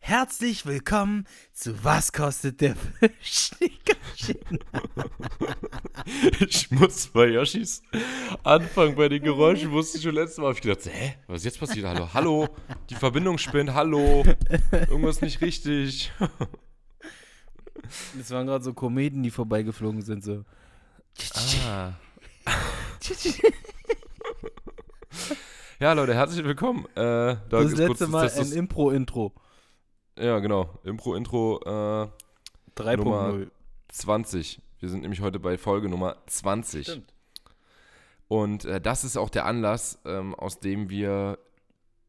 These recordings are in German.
Herzlich willkommen zu Was kostet der Fisch? ich muss bei Yoshis Anfang bei den Geräuschen, wusste ich schon letztes Mal, habe ich gedacht, hä, was ist jetzt passiert? Hallo, hallo, die Verbindung spinnt, hallo, irgendwas nicht richtig. Das waren gerade so Kometen, die vorbeigeflogen sind, so. Ah. ja, Leute, herzlich willkommen. Äh, da das ist letzte kurz Mal das- ein das- Impro-Intro. Ja, genau. Impro-Intro äh, 3.0. 20. Wir sind nämlich heute bei Folge Nummer 20. Und äh, das ist auch der Anlass, ähm, aus dem wir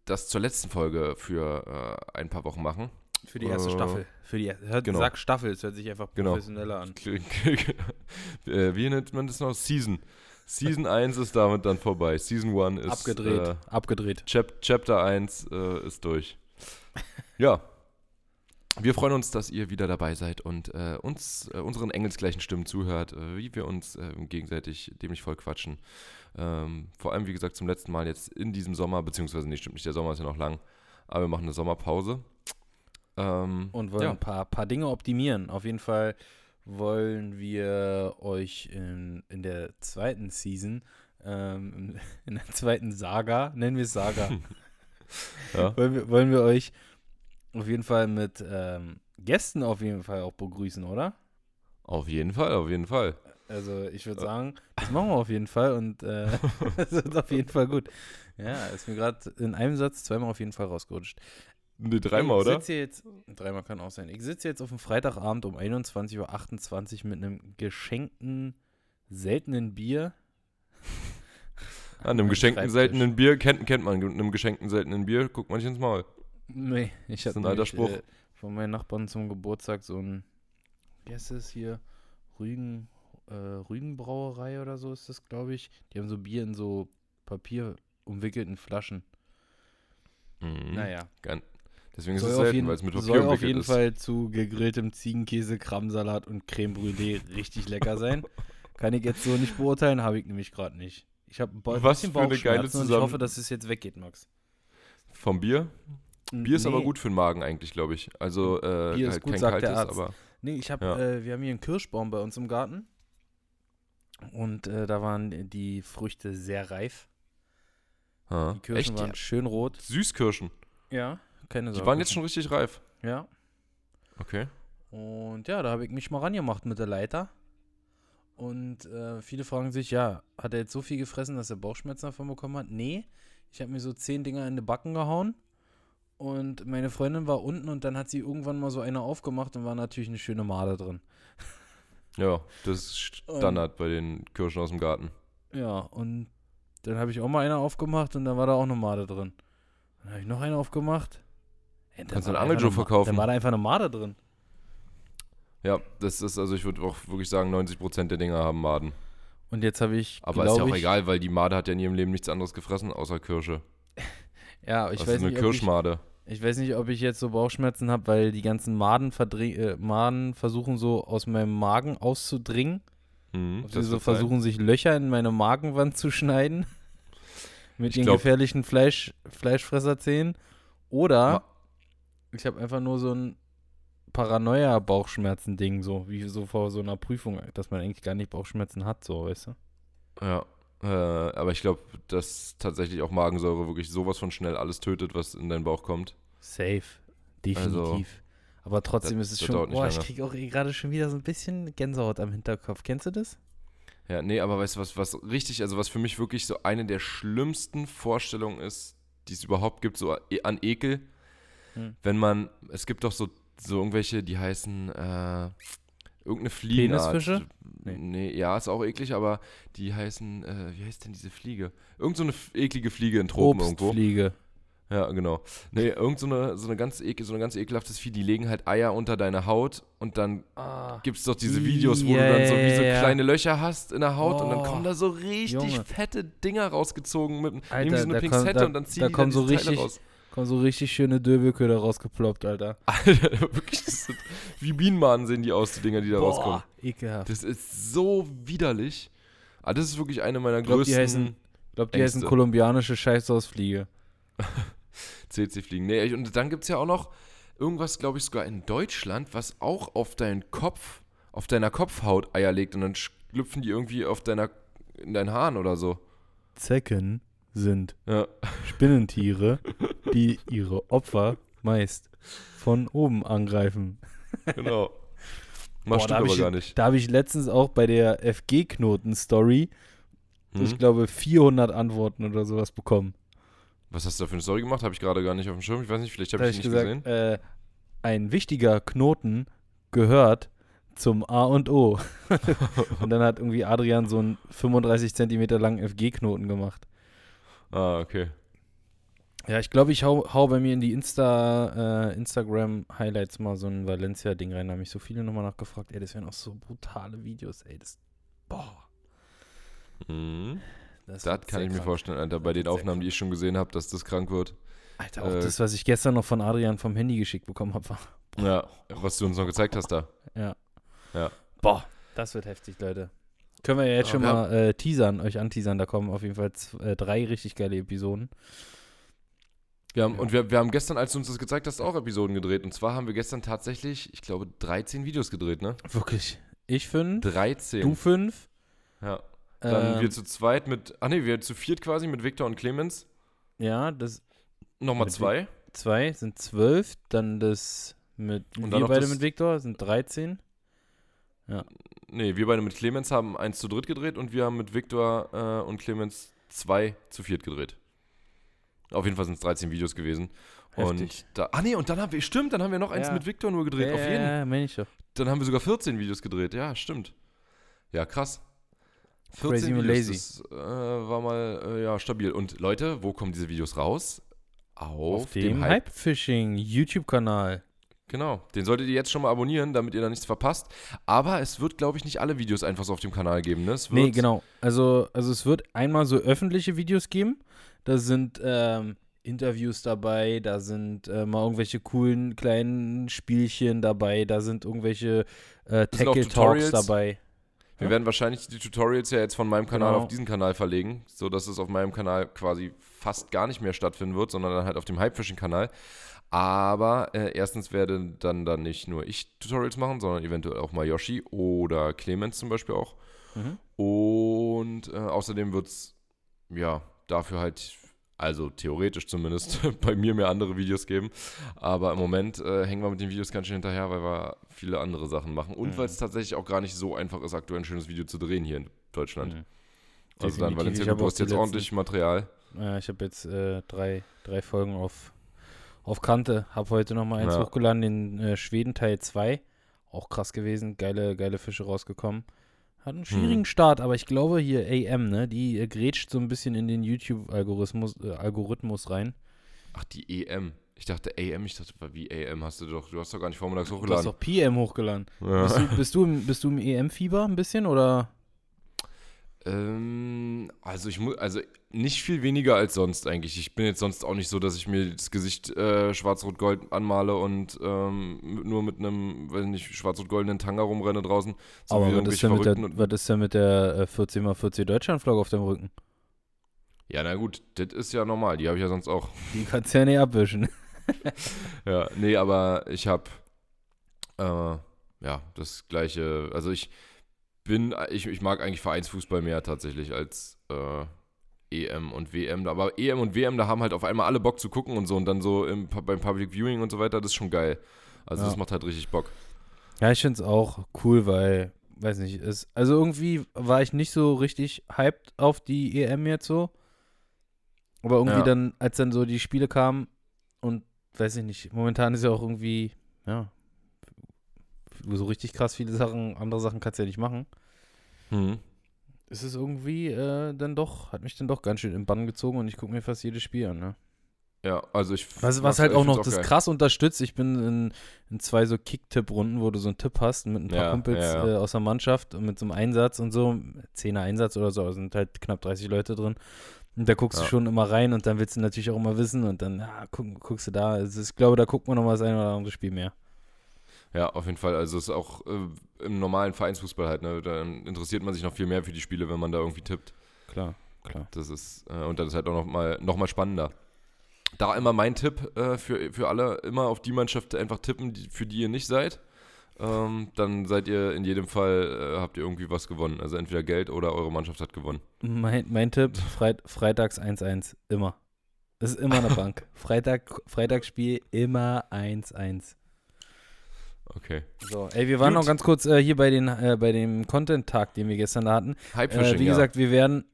das zur letzten Folge für äh, ein paar Wochen machen. Für die erste Äh, Staffel. Für die hört, genau. Sag Staffel, es hört sich einfach Genau. professioneller an. äh, wie nennt man das noch? Season. Season 1 ist damit dann vorbei. Season 1 ist Abgedreht. Äh, abgedreht. Chap Chapter 1 äh, ist durch. Ja. Wir freuen uns, dass ihr wieder dabei seid und äh, uns äh, unseren engelsgleichen Stimmen zuhört, äh, wie wir uns gegenseitig dämlich voll quatschen. Ähm, vor allem, wie gesagt, zum letzten Mal jetzt in diesem Sommer, beziehungsweise nee, stimmt nicht, der Sommer ist ja noch lang, aber wir machen eine Sommerpause. Ähm, Und wollen ja. ein paar, paar Dinge optimieren. Auf jeden Fall wollen wir euch in, in der zweiten Season, ähm, in der zweiten Saga, nennen wir es Saga, Ja. wollen, wir, wollen wir euch auf jeden Fall mit ähm, Gästen auf jeden Fall auch begrüßen, oder? Auf jeden Fall, auf jeden Fall. Also ich würde Ja. sagen, das machen wir auf jeden Fall und äh, das wird auf jeden Fall gut. Ja, ist mir gerade in einem Satz zweimal auf jeden Fall rausgerutscht. Nee, dreimal, ich oder? Sitze jetzt, dreimal kann auch sein. Ich sitze jetzt auf dem Freitagabend um 21.28 Uhr mit einem geschenkten, seltenen Bier. An einem geschenkten seltenen Bier kennt, kennt man. Mit einem geschenkten seltenen Bier guckt man nicht ins Maul. Nee, ich habe ein alter Spruch. Äh, von meinen Nachbarn zum Geburtstag so ein, wie heißt das hier? Rügen, äh, Rügenbrauerei oder so ist das, glaube ich. Die haben so Bier in so Papier umwickelten Flaschen. Mhm. Naja. Gan- Deswegen ist Soll es auf selten, jeden, weil es mit soll Papier auf umwickelt jeden ist. Fall zu gegrilltem Ziegenkäse, Kramsalat und Creme Brûlée richtig lecker sein. Kann ich jetzt so nicht beurteilen, habe ich nämlich gerade nicht. Ich habe ein bisschen Bauchschmerzen und ich hoffe, dass es jetzt weggeht, Max. Vom Bier? Bier ist aber Nee, gut für den Magen eigentlich, glaube ich. Also äh, Bier ist halt gut, kein sagt der kaltes, Arzt. aber Nee, ich habe, Ja. äh, wir haben hier einen Kirschbaum bei uns im Garten. Und äh, da waren die Früchte sehr reif. ha. Die Kirschen echt waren schön rot. Süßkirschen. Ja, keine Die Sorge. waren jetzt schon richtig reif. Ja. Okay. Und ja, da habe ich mich mal rangemacht mit der Leiter. Und äh, viele fragen sich, ja, hat er jetzt so viel gefressen, dass er Bauchschmerzen davon bekommen hat? Nee, ich habe mir so zehn Dinger in die Backen gehauen. Und meine Freundin war unten und dann hat sie irgendwann mal so eine aufgemacht und war natürlich eine schöne Made drin. Ja, das ist Standard bei den Kirschen aus dem Garten. Ja, und dann habe ich auch mal eine aufgemacht und dann war da auch eine Made drin. Dann habe ich noch eine aufgemacht. Kannst du einen Angeljoe eine verkaufen. Dann war da einfach eine Made drin. Ja, das ist, also ich würde auch wirklich sagen, 90% der Dinger haben Maden. Und jetzt habe ich, Aber ist ja auch ich, egal, weil die Made hat ja in ihrem Leben nichts anderes gefressen, außer Kirsche. Ja, ich das weiß ist eine nicht, ich, Kirschmade. Ich weiß nicht, ob ich jetzt so Bauchschmerzen habe, weil die ganzen Maden, äh, Maden versuchen so aus meinem Magen auszudringen. Mhm, Ob sie so wird sein. versuchen, sich Löcher in meine Magenwand zu schneiden. Mit Ich ihren glaub- gefährlichen Fleisch, Fleischfresserzähnen. Oder Ma- ich habe einfach nur so ein Paranoia-Bauchschmerzen-Ding, so wie so vor so einer Prüfung, dass man eigentlich gar nicht Bauchschmerzen hat, so, weißt du? Ja, äh, aber ich glaube, dass tatsächlich auch Magensäure wirklich sowas von schnell alles tötet, was in deinen Bauch kommt. Safe. Definitiv. Aber trotzdem das- ist es schon, boah, ich kriege auch gerade schon wieder so ein bisschen Gänsehaut am Hinterkopf. Kennst du das? Ja, nee, aber weißt du, was, was richtig, also was für mich wirklich so eine der schlimmsten Vorstellungen ist, die es überhaupt gibt, so an Ekel, Hm. wenn man, es gibt doch so, so irgendwelche, die heißen, äh, irgendeine Fliegenart. Penisfische? Nee. Nee. ja, ist auch eklig, aber die heißen, äh, wie heißt denn diese Fliege? Irgend so eine eklige Fliege in Tropen irgendwo. Obstfliege. Ja, genau. Nee, irgend so eine, so eine ganz ekel, so ein ganz ekelhaftes Vieh, die legen halt Eier unter deine Haut und dann Ah. gibt es doch diese Videos, wo Ja, du dann so wie so kleine Löcher hast in der Haut und dann Oh, kommen da so richtig Junge. fette Dinger rausgezogen mit Alter, irgendwie so eine Pinzette kommt- da- und dann ziehen da die kommen so richtig- raus. Kommen so richtig schöne Döbelköder rausgeploppt, Alter. Alter, wirklich, das sind, wie Bienenmaden sehen die aus, die Dinger, die da rauskommen. ekelhaft. Das ist so widerlich. Ah, das ist wirklich eine meiner glaub, die größten heißen- Ich glaube, die heißen kolumbianische Scheißausfliege. CC-Fliegen. Nee, und dann gibt es ja auch noch irgendwas, glaube ich, sogar in Deutschland, was auch auf deinen Kopf, auf deiner Kopfhaut Eier legt und dann schlüpfen die irgendwie auf deiner, in deinen Haaren oder so. Zecken sind Ja. Spinnentiere, die ihre Opfer meist von oben angreifen. Genau. Boah, stimmt hab aber ich- gar nicht. Da habe ich letztens auch bei der FG-Knoten-Story, ich Hm? glaube, 400 Antworten oder sowas bekommen. Was hast du da für eine Story gemacht? Habe ich gerade gar nicht auf dem Schirm. Ich weiß nicht, vielleicht habe hab ich ich nicht gesagt, gesehen. äh, ein wichtiger Knoten gehört zum A und O. und dann hat irgendwie Adrian so einen 35 Zentimeter langen FG-Knoten gemacht. Ah, okay. Ja, ich glaube, ich hau, hau bei mir in die Insta, äh, Instagram-Highlights mal so ein Valencia-Ding rein. Da haben mich so viele nochmal nachgefragt. Ey, das wären auch so brutale Videos, ey. Das, boah. Mhm. Das, Das kann ich mir krank. vorstellen, Alter, bei den Aufnahmen, die ich schon gesehen habe, dass das krank wird. Alter, auch äh, das, was ich gestern noch von Adrian vom Handy geschickt bekommen habe, war. Ja, was du uns noch gezeigt hast da. Boah, das wird heftig, Leute. Können wir ja jetzt Ja, schon mal äh, teasern, euch anteasern. Da kommen auf jeden Fall z- äh, drei richtig geile Episoden. Wir haben, Ja. Und wir, wir haben gestern, als du uns das gezeigt hast, auch Episoden gedreht. Und zwar haben wir gestern tatsächlich, ich glaube, 13 Videos gedreht, ne? Wirklich. Ich fünf, 13. du fünf. Ja. Dann ähm, wir zu zweit mit, ach nee, wir zu viert quasi mit Victor und Clemens. Ja, das Nochmal zwei. zwei sind zwölf. Dann das mit Und wir beide mit Viktor sind 13. Nee, wir beide mit Clemens haben eins zu dritt gedreht und wir haben mit Victor äh, und Clemens zwei zu viert gedreht. Auf jeden Fall sind es 13 Videos gewesen. Heftig. Und da, ah nee, und dann haben wir, stimmt, dann haben wir noch eins Ja. mit Victor nur gedreht. ja, auf jeden. Ja, doch. Dann haben wir sogar 14 Videos gedreht. Ja, stimmt. Ja, krass. 14 Crazy Videos, lazy. das äh, war mal äh, ja, stabil. Und Leute, wo kommen diese Videos raus? Auf, Auf dem Hype-Fishing YouTube-Kanal. Genau, den solltet ihr jetzt schon mal abonnieren, damit ihr da nichts verpasst. Aber es wird, glaube ich, nicht alle Videos einfach so auf dem Kanal geben. Ne? Es wird, Nee, genau. Also, also es wird einmal so öffentliche Videos geben. Da sind ähm, Interviews dabei, da sind äh, mal irgendwelche coolen kleinen Spielchen dabei, da sind irgendwelche äh, sind auch Tackle Talks Tutorials. dabei. Wir werden wahrscheinlich die Tutorials ja jetzt von meinem Kanal Genau. auf diesen Kanal verlegen, sodass es auf meinem Kanal quasi fast gar nicht mehr stattfinden wird, sondern dann halt auf dem Hypefishing-Kanal. Aber äh, erstens werde dann, dann nicht nur ich Tutorials machen, sondern eventuell auch mal Yoshi oder Clemens zum Beispiel auch. Mhm. Und äh, außerdem wird es, ja, dafür halt, also theoretisch zumindest, bei mir mehr andere Videos geben. Aber im Moment äh, hängen wir mit den Videos ganz schön hinterher, weil wir viele andere Sachen machen. Und Mhm. weil es tatsächlich auch gar nicht so einfach ist, aktuell ein schönes Video zu drehen hier in Deutschland. Mhm. Also dann, Definitiv. Valencia, Ich du hast jetzt letzten- ordentlich Material. Ja, ich habe jetzt äh, drei, drei Folgen auf, auf Kante. Habe heute noch mal eins Ja. hochgeladen, den äh, Schweden Teil 2. Auch krass gewesen. Geile, geile Fische rausgekommen. Hat einen schwierigen Hm. Start, aber ich glaube hier AM, ne, die äh, grätscht so ein bisschen in den YouTube-Algorithmus äh, Algorithmus rein. Ach, die EM. Ich dachte AM, ich dachte, wie AM hast du doch, du hast doch gar nicht vormittags Du hast hochgeladen. doch PM hochgeladen. Ja. Bist, du, bist, du bist du im EM-Fieber ein bisschen oder? Ähm, also ich muss, also nicht viel weniger als sonst eigentlich. Ich bin jetzt sonst auch nicht so, dass ich mir das Gesicht äh, schwarz-rot-gold anmale und ähm, nur mit einem, weiß nicht, schwarz-rot-goldenen Tanga rumrenne draußen. So aber was ist, denn mit der, was ist denn mit der äh, 14x40 Deutschlandflagge auf deinem Rücken? Ja, na gut, das ist ja normal. Die habe ich ja sonst auch. Die kannst du ja nicht abwischen. Ja, nee, aber ich habe äh, ja das gleiche. Also ich bin, ich, ich mag eigentlich Vereinsfußball mehr tatsächlich als äh, EM und WM. Aber EM und WM, da haben halt auf einmal alle Bock zu gucken und so und dann so im, beim Public Viewing und so weiter, das ist schon geil. Also Ja. das macht halt richtig Bock. Ja, ich finde es auch cool, weil, weiß nicht, es, also irgendwie war ich nicht so richtig hyped auf die EM jetzt so. Aber irgendwie Ja. dann, als dann so die Spiele kamen und, weiß ich nicht, momentan ist ja auch irgendwie, ja, so richtig krass viele Sachen, andere Sachen kannst du ja nicht machen. Mhm. Es ist irgendwie äh, dann doch, hat mich dann doch ganz schön im Bann gezogen und ich gucke mir fast jedes Spiel an, ne? Ja, also ich. Was, was halt auch noch das geil. krass unterstützt, ich bin in, in zwei so Kick-Tipp-Runden, wo du so einen Tipp hast mit ein paar Ja, Kumpels ja, ja. Äh, aus der Mannschaft und mit so einem Einsatz und so, Zehner Einsatz oder so, also sind halt knapp 30 Leute drin. Und da guckst Ja. du schon immer rein und dann willst du natürlich auch immer wissen und dann ja, guck, guckst du da. Also ich glaube, da guckt man noch mal das ein oder andere Spiel mehr. Ja, auf jeden Fall. Also es ist auch äh, im normalen Vereinsfußball halt, ne? Da interessiert man sich noch viel mehr für die Spiele, wenn man da irgendwie tippt. Klar, klar. Das ist, äh, und dann ist halt auch noch mal, noch mal spannender. Da immer mein Tipp äh, für, für alle, immer auf die Mannschaft einfach tippen, die, für die ihr nicht seid. Ähm, dann seid ihr in jedem Fall, äh, habt ihr irgendwie was gewonnen. Also entweder Geld oder eure Mannschaft hat gewonnen. Mein, mein Tipp, Freit Freitags 1-1, immer. Das ist immer eine Bank. Freitag, Freitagsspiel immer 1-1. Okay. So, ey, wir waren Gut. noch ganz kurz äh, hier bei, den, äh, bei dem Content-Tag, den wir gestern da hatten. Hypefishing, Äh, wie ja. gesagt, wir werden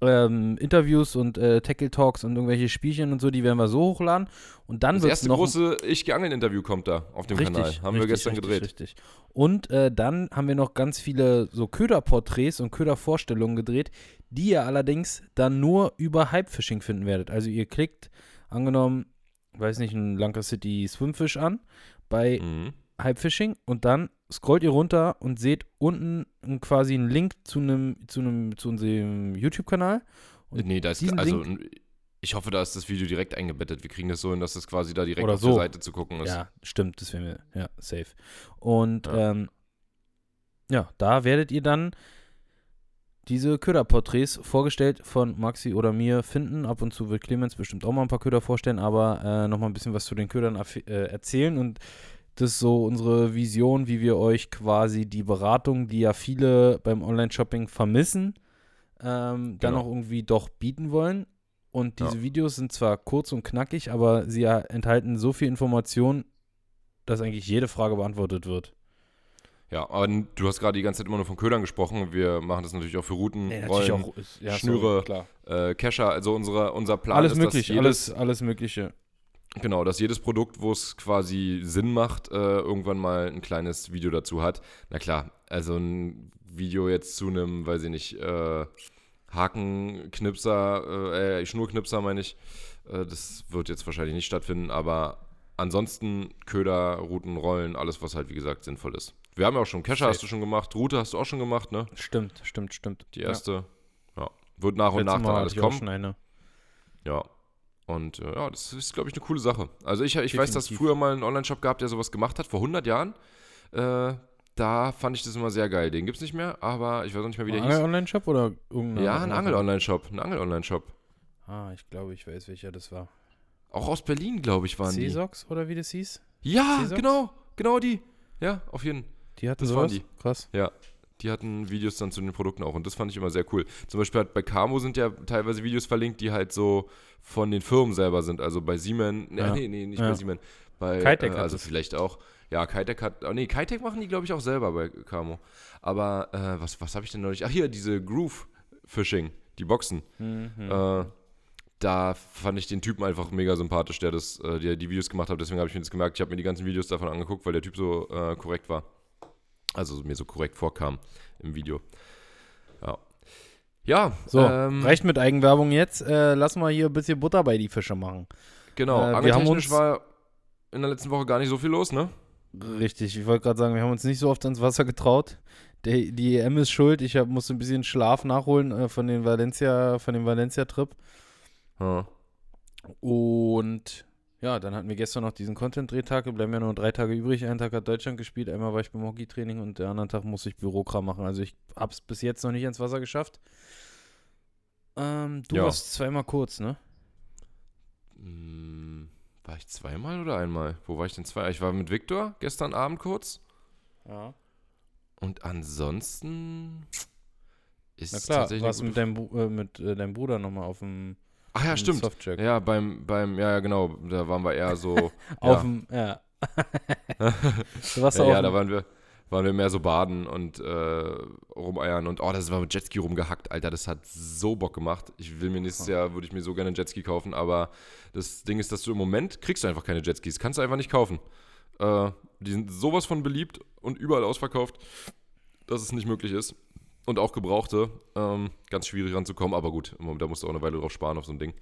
ähm, Interviews und äh, Tackle-Talks und irgendwelche Spielchen und so, die werden wir so hochladen. Und dann das wird erste noch große Ich-Geangeln-Interview kommt da auf dem richtig, Kanal. Haben wir richtig, gestern richtig, gedreht. Richtig. Und äh, dann haben wir noch ganz viele so Köderporträts und Ködervorstellungen gedreht, die ihr allerdings dann nur über Hypefishing finden werdet. Also ihr klickt, angenommen, weiß nicht, ein Lanka City Swimfish an bei Mhm. Hypefishing und dann scrollt ihr runter und seht unten quasi einen Link zu einem zu einem zu unserem YouTube-Kanal. Nee, da ist, also ich hoffe, da ist das Video direkt eingebettet. Wir kriegen das so hin, dass das quasi da direkt auf so. der Seite zu gucken ist. Ja, stimmt, das wäre mir, ja, safe. Und Ja. Ähm, ja, da werdet ihr dann diese Köderporträts vorgestellt von Maxi oder mir finden. Ab und zu wird Clemens bestimmt auch mal ein paar Köder vorstellen, aber äh, nochmal ein bisschen was zu den Ködern äh, erzählen. Und das ist so unsere Vision, wie wir euch quasi die Beratung, die ja viele beim Online-Shopping vermissen, ähm, dann Genau. auch irgendwie doch bieten wollen. Und diese Ja. Videos sind zwar kurz und knackig, aber sie enthalten so viel Information, dass eigentlich jede Frage beantwortet wird. Ja, aber du hast gerade die ganze Zeit immer nur von Ködern gesprochen. Wir machen das natürlich auch für Routen, Nee, Rollen, ist- ja, Schnüre, klar. äh, Kescher. Also unsere, unser Plan Alles ist, möglich, alles, alles Mögliche. Genau, dass jedes Produkt, wo es quasi Sinn macht, äh, irgendwann mal ein kleines Video dazu hat. Na klar, also ein Video jetzt zu einem, weiß ich nicht, äh, Hakenknipser, äh, äh, Schnurknipser meine ich, äh, das wird jetzt wahrscheinlich nicht stattfinden, aber ansonsten Köder, Routen, Rollen, alles, was halt wie gesagt sinnvoll ist. Wir haben ja auch schon Kescher, hast du schon gemacht, Route hast du auch schon gemacht, ne? Stimmt, stimmt, stimmt. Die erste, ja. Wird nach und Letztes nach dann alles kommen. schon eine. Ja. Und äh, ja, das ist, glaube ich, eine coole Sache. Also ich, ich weiß, dass Definitiv. früher mal einen Online-Shop gab, der sowas gemacht hat, vor 100 Jahren. Äh, da fand ich das immer sehr geil. Den gibt es nicht mehr, aber ich weiß auch nicht mehr, wie der hieß. Angel-Online-Shop oder irgendein Ja, ein Angel-Online-Shop. Ein Angel-Online-Shop. Ah, ich glaube, ich weiß, welcher das war. Auch aus Berlin, glaube ich, waren die. C-Sox oder wie das hieß? Ja, genau. Genau die. Ja, auf jeden Fall. Die hatten Das waren sowas? die. Krass. Ja. Die hatten Videos dann zu den Produkten auch und das fand ich immer sehr cool. Zum Beispiel hat bei Camo sind ja teilweise Videos verlinkt, die halt so von den Firmen selber sind. Also bei Siemens, nee, Ja. nee, nee, nicht Ja. bei Siemens. Bei, Kitec äh, also vielleicht auch. Ja, Kitec hat, oh nee, Kitec machen die glaube ich auch selber bei Camo. Aber äh, was, was habe ich denn neulich? Ach hier, diese Groove Fishing, die Boxen. Mhm. Äh, da fand ich den Typen einfach mega sympathisch, der das, äh, der die Videos gemacht hat. Deswegen habe ich mir das gemerkt. Ich habe mir die ganzen Videos davon angeguckt, weil der Typ so äh, korrekt war. Also mir so korrekt vorkam im Video. Ja. Ja, So, ähm, reicht mit Eigenwerbung jetzt. Äh, lass mal hier ein bisschen Butter bei die Fische machen. Genau, äh, wir haben uns- war in der letzten Woche gar nicht so viel los, ne? Richtig, ich wollte gerade sagen, wir haben uns nicht so oft ans Wasser getraut. Der, die EM ist schuld. Ich hab, musste ein bisschen Schlaf nachholen äh, von den Valencia, von dem Valencia-Trip. Ja. Und ja, dann hatten wir gestern noch diesen Content-Drehtag. Bleiben ja nur drei Tage übrig. Einen Tag hat Deutschland gespielt, einmal war ich beim Hockey-Training und der anderen Tag musste ich Bürokram machen. Also ich habe es bis jetzt noch nicht ans Wasser geschafft. Ähm, du Ja. warst zweimal kurz, ne? Hm, war ich zweimal oder einmal? Wo war ich denn zwei? Ich war mit Viktor gestern Abend kurz. Ja. Und ansonsten ist Na klar, tatsächlich. warst du mit deinem, äh, mit, äh, deinem Bruder nochmal auf dem Ach ja, im stimmt. Softcheck. Ja, beim, beim, ja, genau, da waren wir eher so. Auf dem, ja. du warst ja, auf ja, da waren wir, waren wir mehr so baden und äh, rumeiern und oh, das war mit Jetski rumgehackt, Alter, das hat so Bock gemacht. Ich will mir nächstes Jahr, würde ich mir so gerne einen Jetski kaufen, aber das Ding ist, dass du im Moment kriegst du einfach keine Jetskis, kannst du einfach nicht kaufen. Äh, die sind sowas von beliebt und überall ausverkauft, dass es nicht möglich ist. Und auch Gebrauchte, ähm, ganz schwierig ranzukommen, aber gut, da musst du auch eine Weile drauf sparen auf so ein Ding.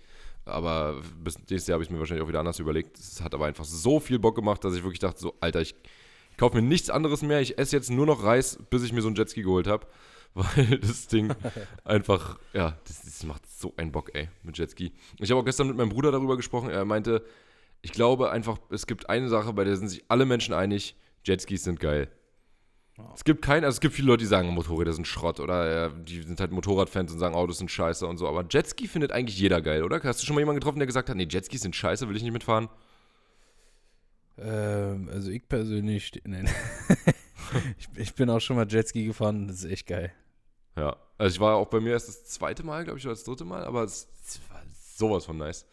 Aber bis nächstes Jahr habe ich mir wahrscheinlich auch wieder anders überlegt. Es hat aber einfach so viel Bock gemacht, dass ich wirklich dachte, so, Alter, ich kaufe mir nichts anderes mehr. Ich esse jetzt nur noch Reis, bis ich mir so einen Jetski geholt habe. Weil das Ding einfach, ja, das, das macht so einen Bock, ey, mit Jetski. Ich habe auch gestern mit meinem Bruder darüber gesprochen. Er meinte, ich glaube einfach, es gibt eine Sache, bei der sind sich alle Menschen einig. Jetskis sind geil. Ja. Es gibt keinen, also es gibt viele Leute, die sagen, Motorräder sind Schrott oder äh, die sind halt Motorradfans und sagen, Autos sind scheiße und so. Aber Jetski findet eigentlich jeder geil, oder? Hast du schon mal jemanden getroffen, der gesagt hat, nee, Jetskis sind scheiße, will ich nicht mitfahren? Ähm, also ich persönlich, nein. ich, ich bin auch schon mal Jetski gefahren, das ist echt geil. Ja. Also ich war auch bei mir erst das zweite Mal, glaube ich, oder das dritte Mal, aber es, sowas von nice.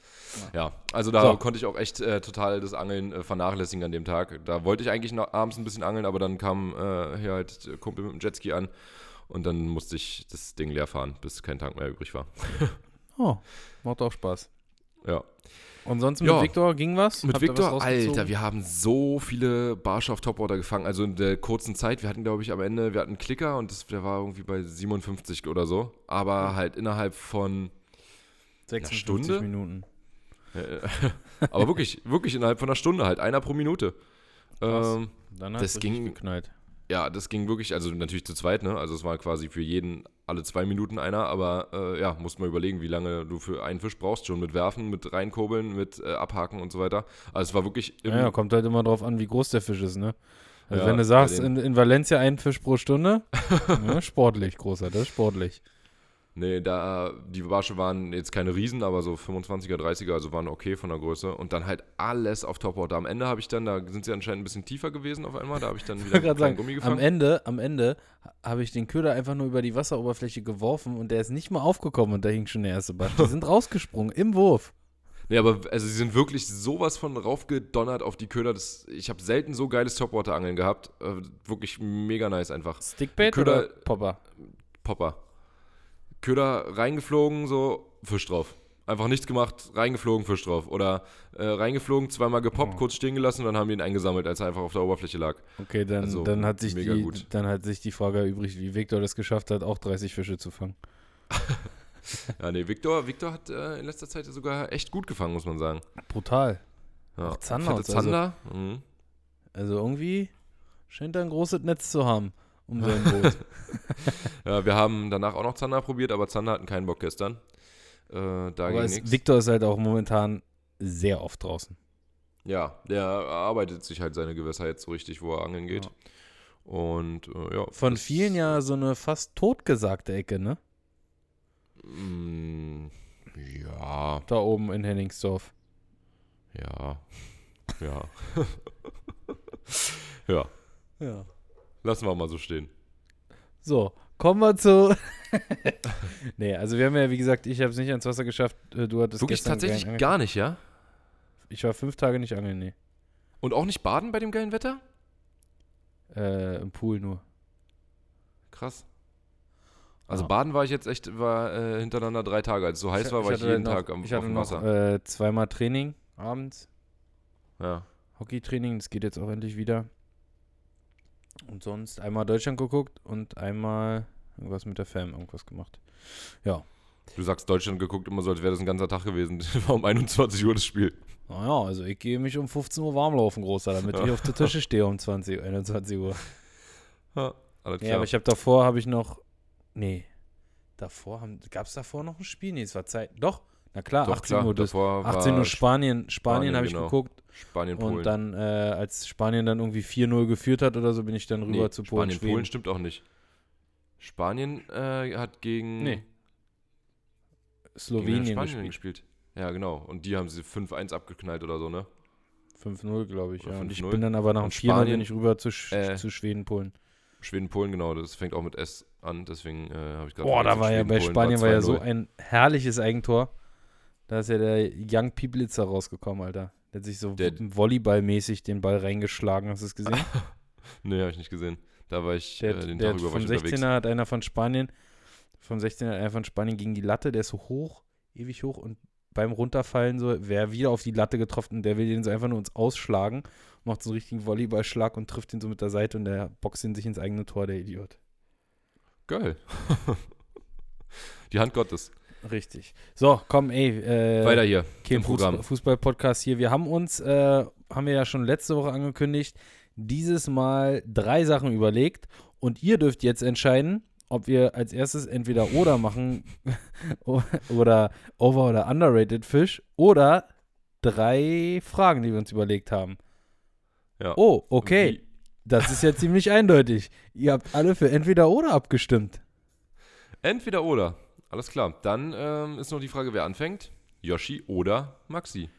Ja, also da So. konnte ich auch echt äh, total das Angeln äh, vernachlässigen an dem Tag. Da wollte ich eigentlich noch abends ein bisschen angeln, aber dann kam äh, hier halt der Kumpel mit dem Jetski an und dann musste ich das Ding leer fahren, bis kein Tank mehr übrig war. Oh, macht auch Spaß. Ja. Und sonst mit Ja. Victor ging was? Mit Habt ihr was? Alter, wir haben so viele Barsche auf Topwater gefangen. Also in der kurzen Zeit, wir hatten, glaube ich, am Ende, wir hatten einen Klicker und das, der war irgendwie bei 57 oder so. Aber halt innerhalb von, 56 Stunde? Minuten. äh, aber wirklich, wirklich innerhalb von einer Stunde halt, einer pro Minute. Ähm, Dann hat Das es ging- geknallt. ja, das ging wirklich, also natürlich zu zweit, ne? Also es war quasi für jeden alle zwei Minuten einer, aber äh, ja, musst mal überlegen, wie lange du für einen Fisch brauchst, schon mit Werfen, mit reinkurbeln, mit äh, Abhaken und so weiter. Also es war wirklich im, Ja, kommt halt immer drauf an, wie groß der Fisch ist, ne? Also Ja, wenn du sagst, in, in Valencia ein Fisch pro Stunde, ja, sportlich, großer, das ist sportlich. Nee, da, die Barsche waren jetzt keine Riesen, aber so 25er, 30er, also waren okay von der Größe. Und dann halt alles auf Topwater. Am Ende habe ich dann, da sind sie anscheinend ein bisschen tiefer gewesen auf einmal, da habe ich dann wieder einen sagen, Gummi am gefangen. Ende, am Ende habe ich den Köder einfach nur über die Wasseroberfläche geworfen und der ist nicht mal aufgekommen und da hing schon der erste Barsch. Die sind rausgesprungen im Wurf. Nee, aber also sie sind wirklich sowas von raufgedonnert auf die Köder. Das, ich habe selten so geiles Topwater-Angeln gehabt. Äh, wirklich mega nice einfach. Stickbait Köder- oder Popper? Popper. Köder reingeflogen, so, Fisch drauf. Einfach nichts gemacht, reingeflogen, Fisch drauf. Oder äh, reingeflogen, zweimal gepoppt, Oh. kurz stehen gelassen und dann haben die ihn eingesammelt, als er einfach auf der Oberfläche lag. Okay, dann, Also, dann, hat sich die, gut. dann hat sich die Frage übrig, wie Victor das geschafft hat, auch 30 Fische zu fangen. Ja, nee, Victor, Victor hat äh, in letzter Zeit sogar echt gut gefangen, muss man sagen. Brutal. Ja. Auch Zander Fette also- Zander. mhm. Also irgendwie scheint er ein großes Netz zu haben um sein Boot. Ja, wir haben danach auch noch Zander probiert, aber Zander hatten keinen Bock gestern. Äh, da Aber ging. Victor ist halt auch momentan sehr oft draußen. Ja, der erarbeitet sich halt seine Gewässer jetzt so richtig, wo er angeln geht. Und äh, ja. Von vielen ja so eine fast totgesagte Ecke, ne? Mm, ja, Da oben in Henningsdorf. ja, ja. ja, Ja. Lassen wir mal so stehen. So, kommen wir zu. nee, also wir haben ja, wie gesagt, ich habe es nicht ans Wasser geschafft. Äh, Du hattest Wirklich gestern tatsächlich Angel- gar nicht, ja? Ich war fünf Tage nicht angeln, nee. Und auch nicht baden bei dem geilen Wetter? Äh, Im Pool nur. Krass. Also Ja. baden war ich jetzt echt, war äh, hintereinander drei Tage. Als es so heiß war, war ich hatte jeden noch, Tag am, Ich auf hatte noch Wasser. äh, zweimal Training abends. Ja. Hockeytraining, das geht jetzt auch endlich wieder. Und sonst einmal Deutschland geguckt und einmal irgendwas mit der Fam, irgendwas gemacht. Du sagst Deutschland geguckt immer so, als wäre das ein ganzer Tag gewesen. war um 21 Uhr das Spiel. Naja, also ich gehe mich um 15 Uhr warm laufen, Großer, damit ich auf der Tische stehe um 20, 21 Uhr. Ja, alles klar. Ja, aber ich habe davor, habe ich noch, nee, davor, gab es davor noch ein Spiel? Nee, es war Zeit, doch, na klar, Doch, 18 klar, Uhr, das, davor 18 war Uhr Spanien, Spanien, Spanien, habe ich genau. geguckt Spanien, Polen. und dann, äh, als Spanien dann irgendwie 4-0 geführt hat oder so, bin ich dann rüber nee, zu Polen, Spanien, Schweden. Polen stimmt auch nicht. Spanien äh, hat gegen, Nee, gegen Slowenien Spanien gespielt. gespielt. Ja, genau. Und die haben sie 5-1 abgeknallt oder so, ne? 5-0, glaube ich, ja. Oder Und ich 5-0. bin dann aber nach dem Und 4 bin Spanien, ich rüber zu, Sch äh, zu Schweden, Polen. Schweden, Polen, genau. Das fängt auch mit S an, deswegen äh, habe ich gerade Boah, da war ja bei Polen Spanien war ja so 2-0. ein herrliches Eigentor. Da ist ja der Young Pieblitzer rausgekommen, Alter. Der hat sich so Der- Volleyballmäßig den Ball reingeschlagen, hast du es gesehen? Nee, habe ich nicht gesehen. Da war ich Der, äh, den der Tag über vom ich unterwegs. 16er hat einer von Spanien, vom 16er hat einer von Spanien gegen die Latte, der ist so hoch, ewig hoch und beim Runterfallen so, wer wieder auf die Latte getroffen, der will den so einfach nur uns ausschlagen, macht so einen richtigen Volleyballschlag und trifft ihn so mit der Seite und der boxt ihn sich ins eigene Tor, der Idiot. Geil. Die Hand Gottes. Richtig. So, komm, ey, äh, Weiter hier im Programm. Fußball- Fußball-Podcast hier. Wir haben uns, äh, haben wir ja schon letzte Woche angekündigt, dieses Mal drei Sachen überlegt und ihr dürft jetzt entscheiden, ob wir als erstes entweder oder machen oder over- oder underrated Fisch oder drei Fragen, die wir uns überlegt haben. Ja. Oh, okay. Das ist ja ziemlich eindeutig. Ihr habt alle für entweder oder abgestimmt. Entweder oder. Alles klar. Dann ähm, ist noch die Frage, wer anfängt. Yoshi oder Maxi.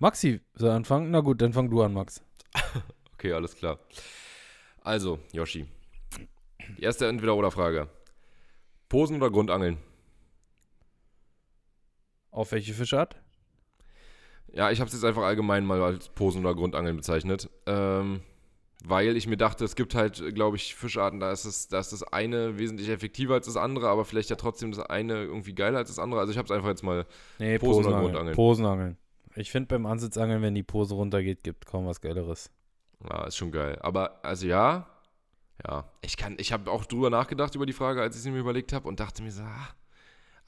Maxi soll anfangen? Na gut, dann fang du an, Max. Okay, alles klar. Also, Yoshi. Die erste Entweder-Oder-Frage. Posen oder Grundangeln? Auf welche Fischart? Ja, ich habe es jetzt einfach allgemein mal als Posen oder Grundangeln bezeichnet. Ähm, weil ich mir dachte, es gibt halt, glaube ich, Fischarten, da ist, es, da ist das eine wesentlich effektiver als das andere, aber vielleicht ja trotzdem das eine irgendwie geiler als das andere. Also ich habe es einfach jetzt mal Nee, Posenangeln. Grundangeln? Posenangeln. Ich finde beim Ansitzangeln, wenn die Pose runtergeht, gibt kaum was Geileres. Ja, ist schon geil. Aber, also ja, ja. Ich kann, ich habe auch drüber nachgedacht über die Frage, als ich sie mir überlegt habe und dachte mir so, ah,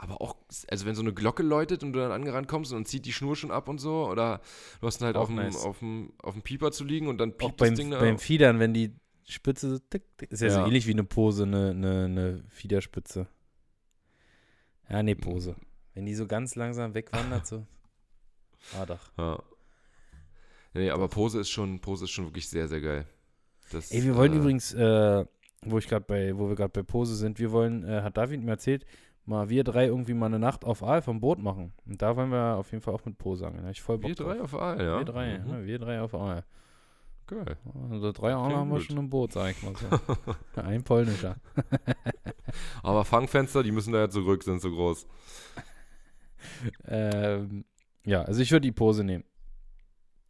aber auch, also wenn so eine Glocke läutet und du dann angerannt kommst und dann zieht die Schnur schon ab und so, oder du hast ihn halt Auch auf dem, nice. auf, dem, auf dem Pieper zu liegen und dann Auch piept beim, das Ding da. beim Fiedern, wenn die Spitze so tick, tick, ist ja, so Ja. ähnlich wie eine Pose, eine, eine, eine Fiederspitze. Ja, nee, Pose. Wenn die so ganz langsam wegwandert, so. Ah, doch. Ja. Nee, aber Pose ist schon, Pose ist schon wirklich sehr, sehr geil. Das, Ey, wir wollen äh, übrigens, äh, wo ich gerade bei, wo wir gerade bei Pose sind, wir wollen, äh, hat David mir erzählt, mal wir drei irgendwie mal eine Nacht auf Aal vom Boot machen. Und da wollen wir auf jeden Fall auch mit. Da hab ich voll Bock Wir drei drauf. auf Aal, ja. Wir drei, Mhm. ja, wir drei auf Aal. Geil. Also drei Okay, haben wir schon im Boot, sag ich mal so. Ein polnischer. Aber Fangfenster, die müssen da ja zurück, sind so groß. ähm, ja, also ich würde die Pose nehmen.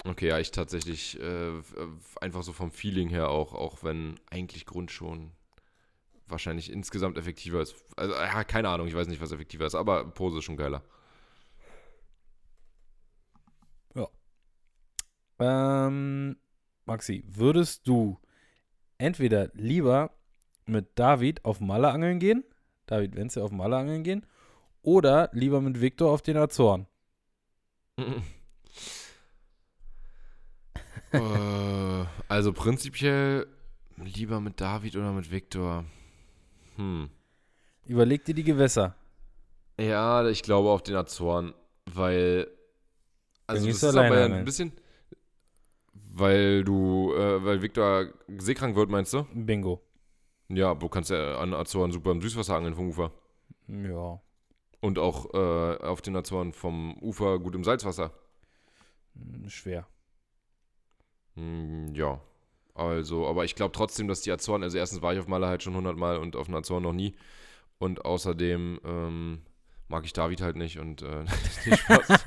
Okay, ja, ich tatsächlich äh, äh, einfach so vom Feeling her auch, auch wenn eigentlich Grund schon wahrscheinlich insgesamt effektiver ist. Also, ja, keine Ahnung, ich weiß nicht, was effektiver ist, aber Pose ist schon geiler. Ähm, Maxi, würdest du entweder lieber mit David auf Malle angeln gehen, David Wenzel auf Malle angeln gehen, oder lieber mit Viktor auf den Azoren? äh, also prinzipiell lieber mit David oder mit Viktor. Hm. Überleg dir die Gewässer. Ja, ich glaube auf den Azoren, weil. Also, das du ist aber ein bisschen. Weil du, äh, weil Viktor seekrank wird, meinst du? Bingo. Ja, du kannst ja an Azoren super im Süßwasser angeln vom Ufer. Ja, Und auch äh, auf den Azoren vom Ufer gut im Salzwasser. hm, schwer. Hm, ja. Also, aber ich glaube trotzdem, dass die Azoren, also erstens war ich auf Malle halt schon 100 Mal und auf den Azoren noch nie. Und außerdem ähm, mag ich David halt nicht und äh, nee, Spaß.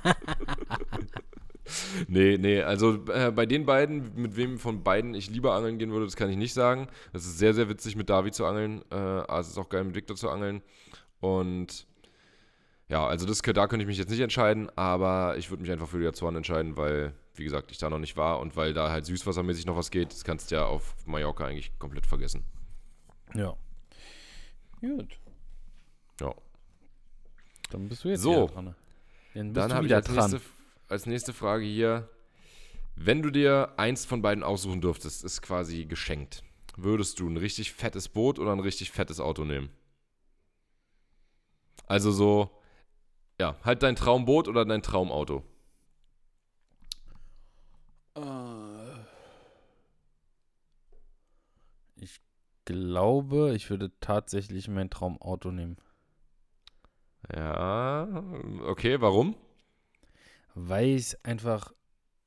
nee, nee, also äh, bei den beiden, mit wem von beiden ich lieber angeln gehen würde, das kann ich nicht sagen. Es ist sehr, sehr witzig mit David zu angeln. Äh, aber es ist auch geil mit Victor zu angeln. Und ja, also das, da könnte ich mich jetzt nicht entscheiden, aber ich würde mich einfach für die Azoren entscheiden, weil, wie gesagt, ich da noch nicht war und weil da halt süßwassermäßig noch was geht. Das kannst du ja auf Mallorca eigentlich komplett vergessen. Ja. Gut. Ja. Dann bist du jetzt So. dran. Dann bist Dann du habe ich als dran. nächste, als nächste Frage hier, wenn du dir eins von beiden aussuchen dürftest, ist quasi geschenkt. Würdest du ein richtig fettes Boot oder ein richtig fettes Auto nehmen? Also so, ja, halt dein Traumboot oder dein Traumauto. Glaube, ich würde tatsächlich mein Traumauto nehmen. Ja, okay, warum? Weil ich es einfach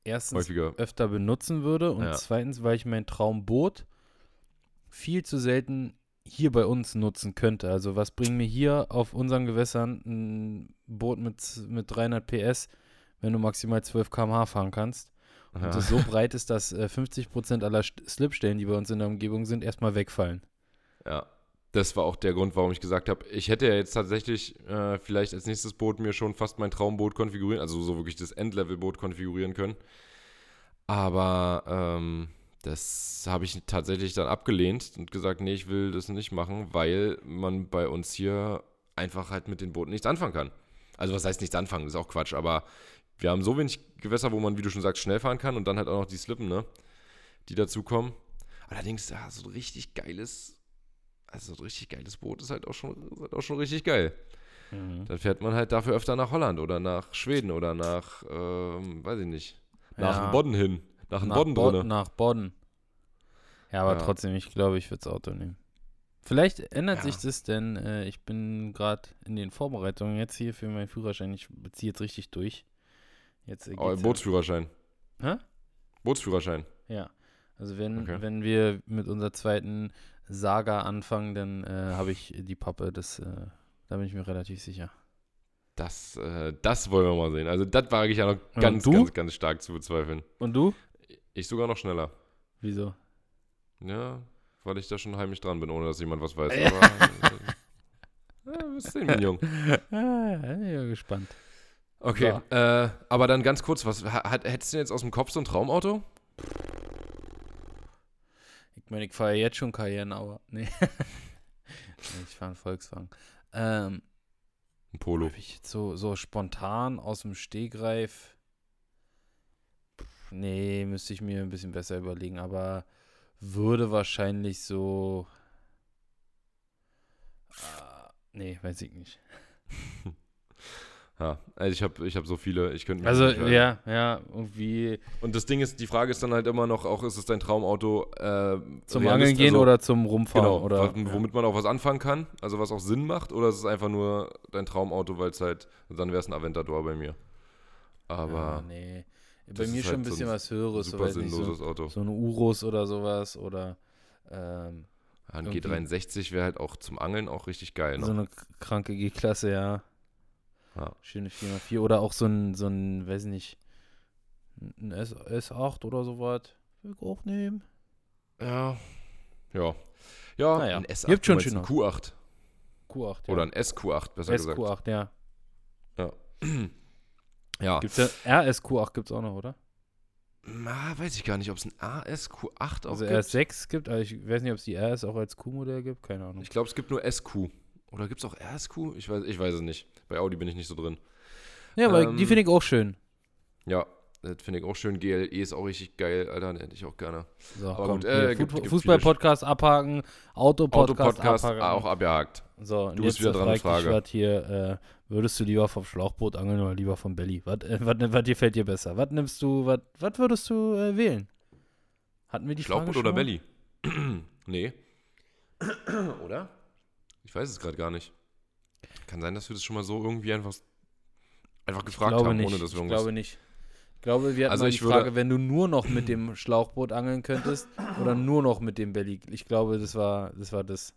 erstens Häufiger. öfter benutzen würde und Ja. zweitens, weil ich mein Traumboot viel zu selten hier bei uns nutzen könnte. Also was bringt mir hier auf unseren Gewässern ein Boot mit, mit 300 PS, wenn du maximal 12 km/h fahren kannst? Und das so breit ist, dass äh, 50% aller St- Slipstellen, die bei uns in der Umgebung sind, erstmal wegfallen. Ja, das war auch der Grund, warum ich gesagt habe, ich hätte ja jetzt tatsächlich äh, vielleicht als nächstes Boot mir schon fast mein Traumboot konfigurieren, also so wirklich das Endlevel-Boot konfigurieren können. Aber ähm, das habe ich tatsächlich dann abgelehnt und gesagt, nee, ich will das nicht machen, weil man bei uns hier einfach halt mit den Booten nichts anfangen kann. Also was heißt nichts anfangen, das ist auch Quatsch, aber wir haben so wenig Gewässer, wo man, wie du schon sagst, schnell fahren kann und dann halt auch noch die Slippen, ne, die dazukommen. Allerdings, ja, so ein richtig geiles, also so ein richtig geiles Boot ist halt auch schon, ist halt auch schon richtig geil. Dann fährt man halt dafür öfter nach Holland oder nach Schweden oder nach, ähm, weiß ich nicht, nach Ja. Bodden hin. Nach dem Nach Bodden Bod- drinne. Nach Bodden. Ja, aber Ja. trotzdem, ich glaube, ich würde das Auto nehmen. Vielleicht ändert Ja. sich das, denn äh, ich bin gerade in den Vorbereitungen jetzt hier für meinen Führerschein. Ich ziehe jetzt richtig durch. Jetzt Oh, Bootsführerschein. Hä? Bootsführerschein. Ja. Also wenn, Okay. wenn wir mit unserer zweiten Saga anfangen, dann äh, habe ich die Pappe, das, äh, da bin ich mir relativ sicher. Das, äh, das wollen wir mal sehen. Also das wage ich ja noch ganz, ganz, ganz stark zu bezweifeln. Und du? Ich sogar noch schneller. Wieso? Ja, weil ich da schon heimlich dran bin, ohne dass jemand was weiß. Ja. Aber, äh, ja, wirst sehen, Junge. ah, ja, bin ja gespannt. Okay, äh, aber dann ganz kurz, was ha- hat, hättest du denn jetzt aus dem Kopf so ein Traumauto? Ich meine, ich fahre ja jetzt schon Cayenne, aber nee. Ich fahre einen Volkswagen. Ähm, Ein Polo. Hab ich jetzt so, so spontan aus dem Stegreif. Nee, müsste ich mir ein bisschen besser überlegen, aber würde wahrscheinlich so. Ah, nee, weiß ich nicht. Ja, also ich habe ich hab so viele, ich könnte mich Also, ja, ja, irgendwie Und das Ding ist, die Frage ist dann halt immer noch, auch ist es dein Traumauto äh, zum Angeln gehen also, oder zum Rumfahren Genau, oder. womit man auch was anfangen kann, also was auch Sinn macht, oder ist es einfach nur dein Traumauto, weil es halt, dann wäre es ein Aventador bei mir. Aber ja, nee. Bei mir schon halt ein so bisschen ein was Höheres, so, super nicht, so, sinnloses Auto. so eine Urus oder sowas oder ähm, Ja, ein irgendwie- G63 wäre halt auch zum Angeln auch richtig geil. so Ne? eine k- kranke G-Klasse, ja. Ja. Schöne 4x4 oder auch so ein, so ein, weiß nicht, ein S, S8 oder sowas. Will ich auch nehmen. Ja. Ja. Ja, Naja, ein S8. gibt schon meinst ein Q8. Q8, ja. Oder ein SQ8, besser gesagt. SQ8, ja. Ja. Gibt's ja RSQ8 gibt's auch noch, oder? Na, weiß ich gar nicht, ob es ein ASQ8 auch Also gibt. RS6 gibt, aber ich weiß nicht, ob es die RS auch als Q-Modell gibt, keine Ahnung. Ich glaube, es gibt nur SQ. Oder gibt es auch RSQ? Ich weiß, ich weiß es nicht. Bei Audi bin ich nicht so drin. ja, aber ähm, die finde ich auch schön. Ja, das finde ich auch schön. GLE ist auch richtig geil, Alter. Den hätte ich auch gerne. So, aber komm, gut, äh, Fußball-Podcast abhaken, Auto-Podcast abhaken. auch abgehakt. So, Du bist wieder dran, ich Frage. dich hier, äh, würdest du lieber vom Schlauchboot angeln oder lieber vom Belly? Was äh, dir fällt dir besser? Was nimmst du, was würdest du äh, wählen? Hatten wir die Frage Schlauchboot schon oder? Belly? nee. oder? Ich weiß es gerade gar nicht. Kann sein, dass wir das schon mal so irgendwie einfach, einfach Ich gefragt haben, nicht. ohne dass wir ich irgendwas. glaube nicht. Ich glaube, wir hatten Also ich die Frage, wenn du nur noch mit dem Schlauchboot angeln könntest oder nur noch mit dem Belly. Ich glaube, das war das. War das.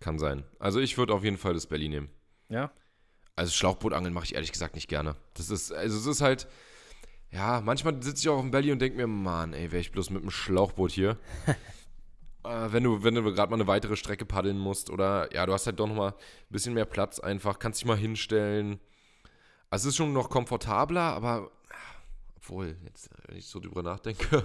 Kann sein. Also ich würde auf jeden Fall das Belly nehmen. Ja? Also Schlauchbootangeln mache ich ehrlich gesagt nicht gerne. Das ist, also es ist halt, ja, manchmal sitze ich auch auf dem Belly und denke mir, Mann, ey, wäre ich bloß mit dem Schlauchboot hier. äh, wenn du, wenn du gerade mal eine weitere Strecke paddeln musst oder, ja, du hast halt doch noch mal ein bisschen mehr Platz einfach, kannst dich mal hinstellen. Also es ist schon noch komfortabler, aber, obwohl, jetzt, wenn ich so drüber nachdenke,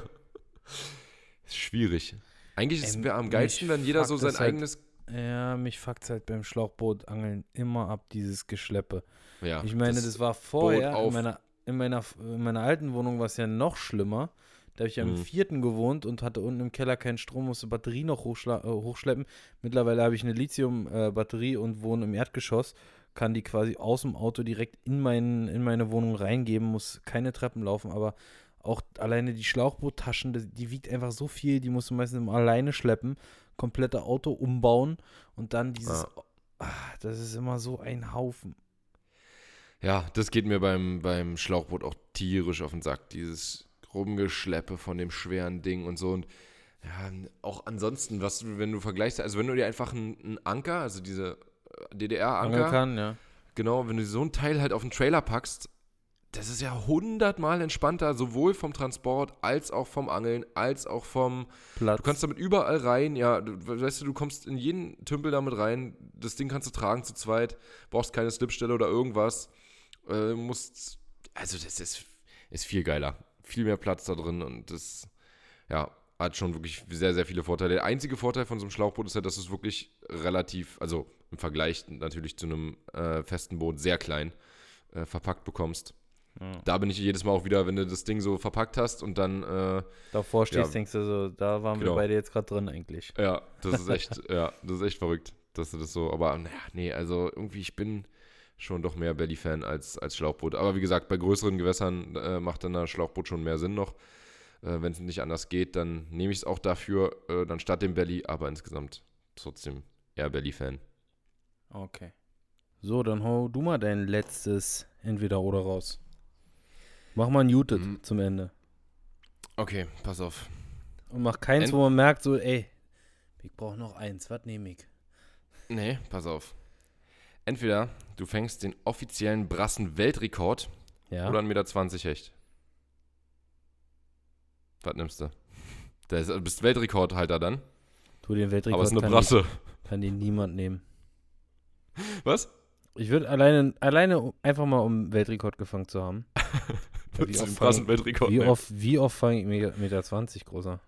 ist schwierig. Eigentlich ist es Ähm, wär am geilsten, wenn jeder so sein das halt- eigenes, Ja, mich fuckt halt beim Schlauchbootangeln immer ab, dieses Geschleppe. ja. Ich meine, das, war vorher, in meiner, in, meiner, in meiner alten Wohnung war es ja noch schlimmer. Da habe ich ja im Mhm. vierten gewohnt und hatte unten im Keller keinen Strom, musste Batterie noch äh, hochschleppen. Mittlerweile habe ich eine Lithium-Batterie und wohne im Erdgeschoss. Kann die quasi aus dem Auto direkt in, mein, in meine Wohnung reingeben, muss keine Treppen laufen, aber auch alleine die Schlauchboottaschen, das- die wiegt einfach so viel, die musst du meistens immer alleine schleppen, komplette Auto umbauen und dann dieses, ah, das ist immer so ein Haufen. Ja, das geht mir beim, beim Schlauchboot auch tierisch auf den Sack. Dieses Rumgeschleppe von dem schweren Ding und so. Und ja, auch ansonsten, was du, wenn du vergleichst, also wenn du dir einfach einen, einen Anker, also diese äh, DDR-Anker, kann, ja. genau, wenn du so ein Teil halt auf den Trailer packst, das ist ja hundertmal entspannter, sowohl vom Transport als auch vom Angeln, als auch vom Platz. Du kannst damit überall rein, ja, du, weißt du, du kommst in jeden Tümpel damit rein, das Ding kannst du tragen zu zweit, brauchst keine Slipstelle oder irgendwas, äh, musst, also das ist, ist viel geiler, viel mehr Platz da drin und das, ja, hat schon wirklich sehr, sehr viele Vorteile. Der einzige Vorteil von so einem Schlauchboot ist ja, dass du es wirklich relativ, also im Vergleich natürlich zu einem äh, festen Boot sehr klein äh, verpackt bekommst. Ja. Da bin ich jedes Mal auch wieder, wenn du das Ding so verpackt hast und dann äh, Davor stehst, Ja. denkst du so, da waren Genau. wir beide jetzt gerade drin eigentlich. Ja, das ist echt, ja, das ist echt verrückt, dass du das so, aber naja, nee, also irgendwie, ich bin schon doch mehr Belly-Fan als, als Schlauchboot. Aber wie gesagt, bei größeren Gewässern äh, macht dann ein Schlauchboot schon mehr Sinn noch. Äh, Wenn es nicht anders geht, dann nehme ich es auch dafür, äh, dann statt dem Belly, aber insgesamt trotzdem eher Belly-Fan. Okay. So, dann hau du mal dein letztes Entweder-Oder raus. Mach mal ein Muted Mhm. zum Ende. Okay, pass auf. Und mach keins, Ent- wo man merkt, so, ey, ich brauche noch eins. Was nehme ich? Nee, pass auf. Entweder du fängst den offiziellen Brassen-Weltrekord Ja. oder 1,20 Meter Hecht. Was nimmst du? Der ist, du bist Weltrekordhalter dann, tu den Weltrekord. aber es ist eine kann, Brasse. Die, kann die niemand nehmen. Was? Ich würde alleine, alleine einfach mal, um Weltrekord gefangen zu haben. Ja, du den fang- wie, oft, wie oft fange ich Meter, Meter 20 großer?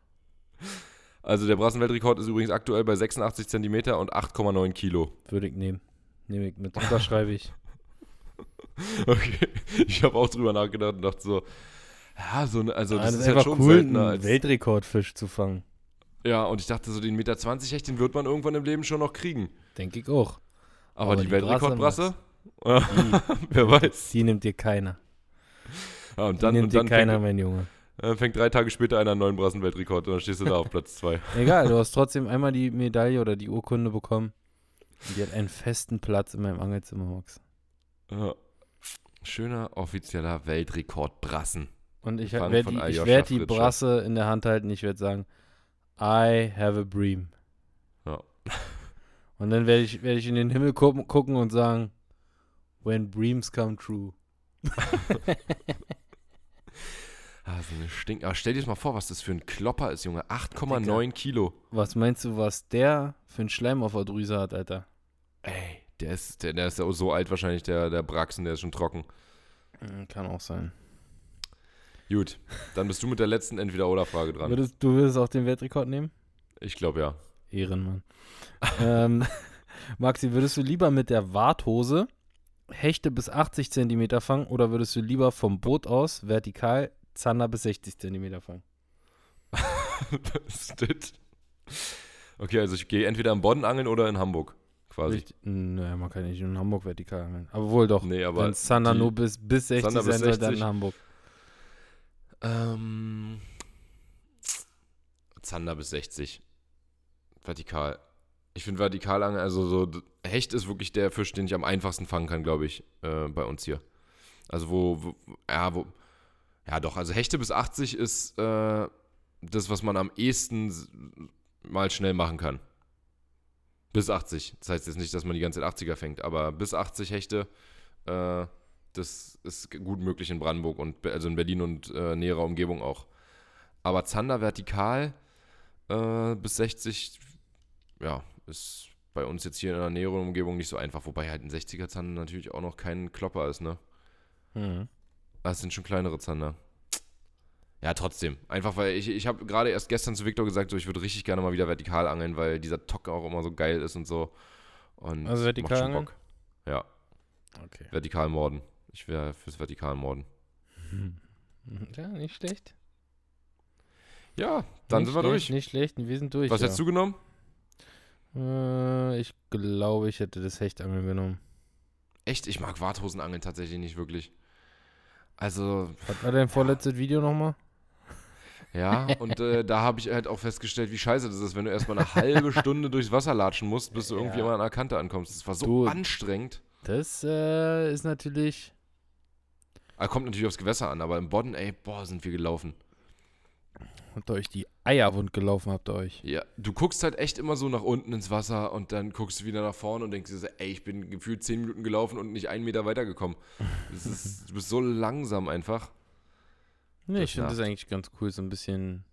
Also der Brassen-Weltrekord ist übrigens aktuell bei 86 Zentimeter und 8,9 Kilo. Würde ich nehmen. Nehme ich mit. Unterschreibe ich. Okay. Ich habe auch drüber nachgedacht und dachte so, ja, so eine, also Ah, das, das ist halt schon cool, seltener einen. Weltrekordfisch zu fangen. Ja, und ich dachte so, den Meter 20 Hecht, den wird man irgendwann im Leben schon noch kriegen. Denke ich auch. Aber, Aber die, die Weltrekordbrasse? Wer weiß. die nimmt dir keiner. Ja, und Die dann, nimmt und dir dann keiner, fängt, mein Junge. äh, fängt drei Tage später einer einen neuen Brassen-Weltrekord und dann stehst du da auf Platz 2. Egal, du hast trotzdem einmal die Medaille oder die Urkunde bekommen. Die hat einen festen Platz in meinem Angelzimmer, Max. Ja. Schöner offizieller Weltrekord Brassen. Und ich werde die, ich werd die. Brasse in der Hand halten. Ich werde sagen, I have a bream. Ja. Und dann werde ich, werd ich in den Himmel gucken, gucken und sagen, when dreams come true. Ah, so eine Stink. Aber stell dir das mal vor, was das für ein Klopper ist, Junge. 8,9 Kilo. Was meinst du, was der für einen Schleim auf der Drüse hat, Alter? Ey, der ist, der, der ist ja auch so alt wahrscheinlich, der, der Braxen, der ist schon trocken. Hm, Kann auch sein. Gut, dann bist du mit der letzten Entweder-Oder-Frage dran. Würdest, du würdest auch den Weltrekord nehmen? Ich glaube ja. Ehrenmann. ähm, Maxi, würdest du lieber mit der Warthose Hechte bis 80 Zentimeter fangen oder würdest du lieber vom Boot aus vertikal Zander bis 60 Zentimeter fangen? Was ist das? Okay, also ich gehe entweder in Bodden angeln oder in Hamburg. Quasi. Richtig- Naja, man kann nicht in Hamburg vertikal angeln. Aber wohl doch. Nee, aber Wenn Zander die- nur bis, bis 60 Zander bis sein soll, dann 60. in Hamburg. Ähm, Zander bis 60. Vertikal. Ich finde Vertikalangeln, also so, Hecht ist wirklich der Fisch, den ich am einfachsten fangen kann, glaube ich, äh, bei uns hier. Also wo, wo, ja, wo, ja doch, also Hechte bis 80 ist äh, das, was man am ehesten mal schnell machen kann. Bis 80. Das heißt jetzt nicht, dass man die ganze Zeit 80er fängt, aber bis 80 Hechte, äh, das ist gut möglich in Brandenburg und also in Berlin und äh, näherer Umgebung auch. Aber Zander vertikal äh, bis 60, ja, ist bei uns jetzt hier in der näheren Umgebung nicht so einfach, wobei halt ein 60er Zander natürlich auch noch kein Klopper ist, ne? Mhm. Das sind schon kleinere Zander. Ja, trotzdem. Einfach weil ich, ich habe gerade erst gestern zu Victor gesagt, so, ich würde richtig gerne mal wieder vertikal angeln, weil dieser Tock auch immer so geil ist und so. Und Also macht vertikal schon angeln? Bock. Ja, Okay. vertikal morden. Ich wäre fürs vertikal morden. Ja, nicht schlecht. Ja, dann nicht sind wir schlecht, durch. Nicht schlecht, wir sind durch. Was ja. hättest du genommen? Äh, ich glaube, ich hätte das Hechtangeln genommen. Echt, ich mag Warthosenangeln tatsächlich nicht wirklich. Also, Was war dein vorletztes Video nochmal? Ja, und äh, da habe ich halt auch festgestellt, wie scheiße das ist, wenn du erstmal eine halbe Stunde durchs Wasser latschen musst, bis du irgendwie Ja. mal an der Kante ankommst. Das war so Du- anstrengend. Das äh, ist natürlich. Ah, kommt natürlich aufs Gewässer an, aber im Bodden, ey, boah, sind wir gelaufen. Habt ihr euch die Eier wund gelaufen, habt ihr euch. Ja, du guckst halt echt immer so nach unten ins Wasser und dann guckst du wieder nach vorne und denkst dir so, ey, ich bin gefühlt zehn Minuten gelaufen und nicht einen Meter weitergekommen. Das ist, du bist so langsam einfach. Nee, ich finde das eigentlich ganz cool, so ein bisschen.